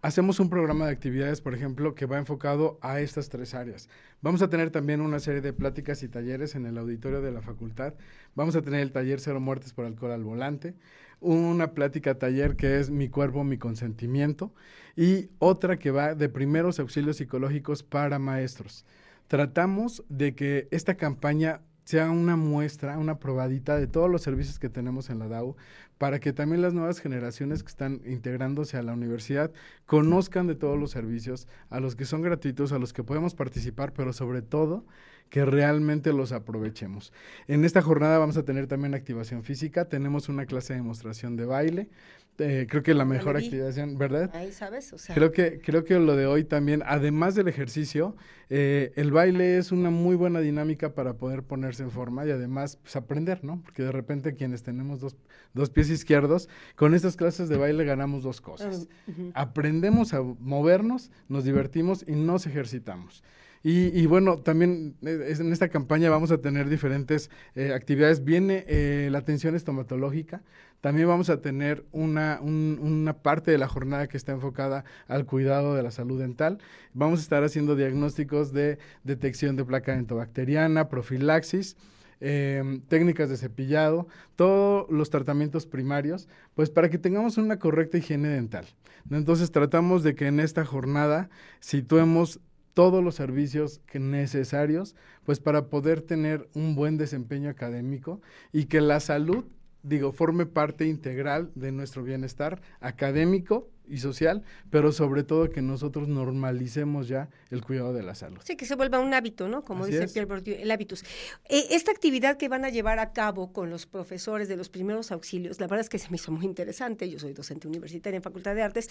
hacemos un programa de actividades, por ejemplo, que va enfocado a estas tres áreas. Vamos a tener también una serie de pláticas y talleres en el auditorio de la facultad. Vamos a tener el taller Cero Muertes por Alcohol al Volante, una plática taller que es Mi Cuerpo, Mi Consentimiento y otra que va de primeros auxilios psicológicos para maestros. Tratamos de que esta campaña sea una muestra, una probadita de todos los servicios que tenemos en la DAO, para que también las nuevas generaciones que están integrándose a la universidad conozcan de todos los servicios, a los que son gratuitos, a los que podemos participar, pero sobre todo que realmente los aprovechemos. En esta jornada vamos a tener también activación física, tenemos una clase de demostración de baile, eh, creo que la mejor activación, ¿verdad? Ahí sabes, o sea. Creo que, creo que lo de hoy también, además del ejercicio, eh, el baile es una muy buena dinámica para poder ponerse en forma y además pues, aprender, ¿no? Porque de repente quienes tenemos dos, dos pies izquierdos, con estas clases de baile ganamos dos cosas. Ah, Aprendemos a movernos, nos divertimos y nos ejercitamos. Y, bueno, también eh, en esta campaña vamos a tener diferentes eh, actividades. Viene eh, la atención estomatológica. También vamos a tener una, una parte de la jornada que está enfocada al cuidado de la salud dental. Vamos a estar haciendo diagnósticos de detección de placa dentobacteriana, profilaxis. Em, técnicas de cepillado, todos los tratamientos primarios, pues para que tengamos una correcta higiene dental. Entonces tratamos de que en esta jornada situemos todos los servicios necesarios, pues para poder tener un buen desempeño académico y que la salud, digo, forme parte integral de nuestro bienestar académico y social, pero sobre todo que nosotros normalicemos ya el cuidado de la salud. Sí, que se vuelva un hábito, ¿no? Como dice Pierre Bourdieu, el hábitus. Eh, esta actividad que van a llevar a cabo con los profesores de los primeros auxilios, la verdad es que se me hizo muy interesante. Yo soy docente universitaria en Facultad de Artes.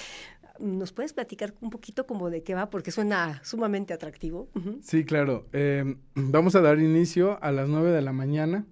¿Nos puedes platicar un poquito como de qué va? Porque suena sumamente atractivo. Sí, claro. Em, vamos a dar inicio a las 9 de la mañana.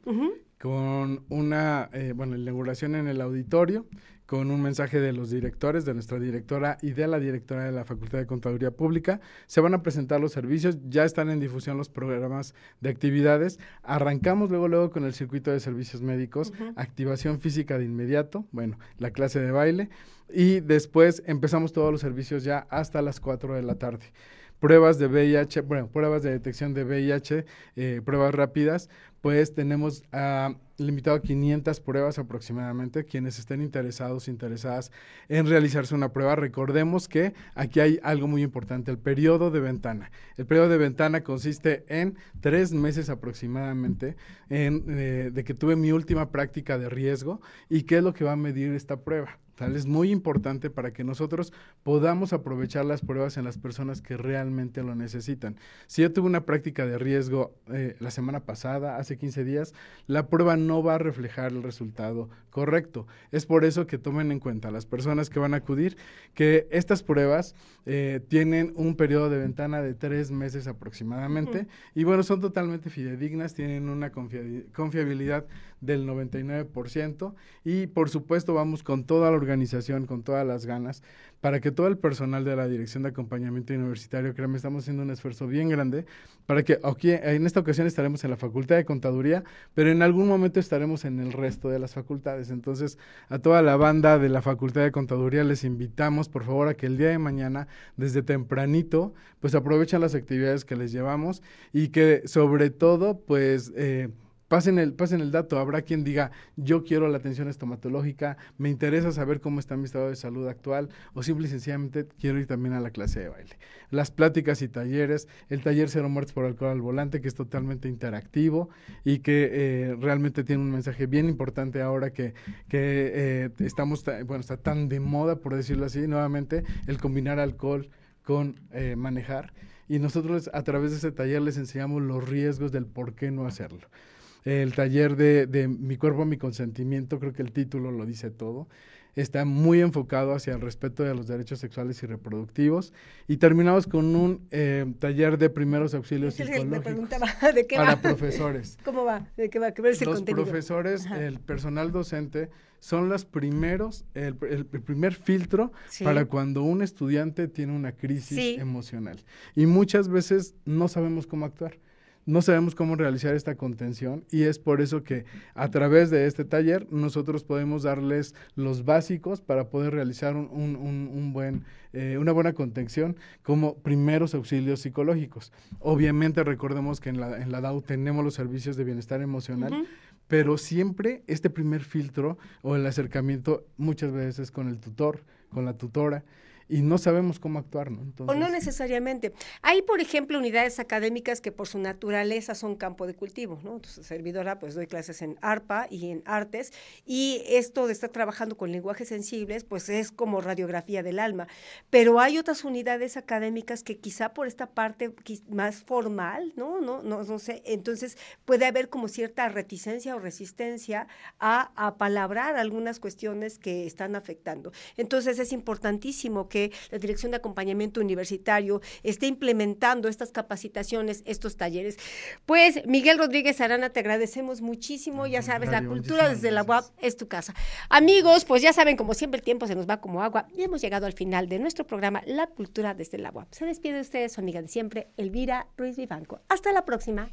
Con una, eh, bueno, inauguración en el auditorio con un mensaje de los directores, de nuestra directora y de la directora de la Facultad de Contaduría Pública. Se van a presentar los servicios, ya están en difusión los programas de actividades. Arrancamos luego, luego con el circuito de servicios médicos, activación física de inmediato, bueno, la clase de baile, y después empezamos todos los servicios ya hasta las 4 de la tarde pruebas de VIH, bueno, pruebas de detección de VIH, eh, pruebas rápidas, pues tenemos uh, limitado a 500 pruebas aproximadamente. Quienes estén interesados, interesadas en realizarse una prueba, recordemos que aquí hay algo muy importante, el periodo de ventana. El periodo de ventana consiste en tres meses aproximadamente en, eh, de que tuve mi última práctica de riesgo y qué es lo que va a medir esta prueba. Es muy importante para que nosotros podamos aprovechar las pruebas en las personas que realmente lo necesitan. Si yo tuve una práctica de riesgo eh, la semana pasada, hace 15 días, la prueba no va a reflejar el resultado correcto. Es por eso que tomen en cuenta las personas que van a acudir que estas pruebas eh, tienen un periodo de ventana de tres meses aproximadamente y bueno, son totalmente fidedignas, tienen una confiabilidad del 99% y por supuesto vamos con toda la organización, con todas las ganas, para que todo el personal de la Dirección de Acompañamiento Universitario, créanme, estamos haciendo un esfuerzo bien grande para que aquí, en esta ocasión estaremos en la Facultad de Contaduría, pero en algún momento estaremos en el resto de las facultades. Entonces, a toda la banda de la Facultad de Contaduría les invitamos, por favor, a que el día de mañana, desde tempranito, pues aprovechen las actividades que les llevamos y que sobre todo, pues... Eh, Pasen el, pasen el dato, habrá quien diga, yo quiero la atención estomatológica, me interesa saber cómo está mi estado de salud actual, o simple y sencillamente quiero ir también a la clase de baile. Las pláticas y talleres, el taller Cero Muertes por Alcohol al Volante, que es totalmente interactivo y que eh, realmente tiene un mensaje bien importante ahora que, que eh, estamos, bueno, está tan de moda, por decirlo así, nuevamente, el combinar alcohol con eh, manejar. Y nosotros a través de ese taller les enseñamos los riesgos del por qué no hacerlo el taller de, Mi cuerpo, mi consentimiento, creo que el título lo dice todo. Está muy enfocado hacia el respeto de los derechos sexuales y reproductivos. Y terminamos con un eh, taller de primeros auxilios [laughs] psicológicos para profesores. [laughs] ¿Cómo va? ¿De qué va? ¿Qué ese los profesores, el personal docente, son los primeros, el, primer filtro para cuando un estudiante tiene una crisis emocional. Y muchas veces no sabemos cómo actuar no sabemos cómo realizar esta contención y es por eso que a través de este taller nosotros podemos darles los básicos para poder realizar un, un, un, buen, eh, una buena contención como primeros auxilios psicológicos. Obviamente recordemos que en la, en la DAO tenemos los servicios de bienestar emocional. Pero siempre este primer filtro o el acercamiento muchas veces con el tutor, con la tutora, y no sabemos cómo actuar, ¿no? o no necesariamente. Hay, por ejemplo, unidades académicas que por su naturaleza son campo de cultivo, ¿no? Entonces, servidora, pues doy clases en ARPA y en artes, y esto de estar trabajando con lenguajes sensibles, pues es como radiografía del alma. Pero hay otras unidades académicas que quizá por esta parte más formal, ¿no? No, no, no sé, entonces puede haber como cierta reticencia o resistencia a, a palabrar algunas cuestiones que están afectando. Entonces, es importantísimo que la Dirección de Acompañamiento Universitario esté implementando estas capacitaciones, estos talleres. Pues, Miguel Rodríguez Arana, te agradecemos muchísimo. Ya sabes, la cultura desde la UAP es tu casa. Amigos, pues ya saben, como siempre, el tiempo se nos va como agua y hemos llegado al final de nuestro programa La Cultura desde la UAP. Se despide de ustedes su amiga de siempre, Elvira Ruiz Vivanco. Hasta la próxima.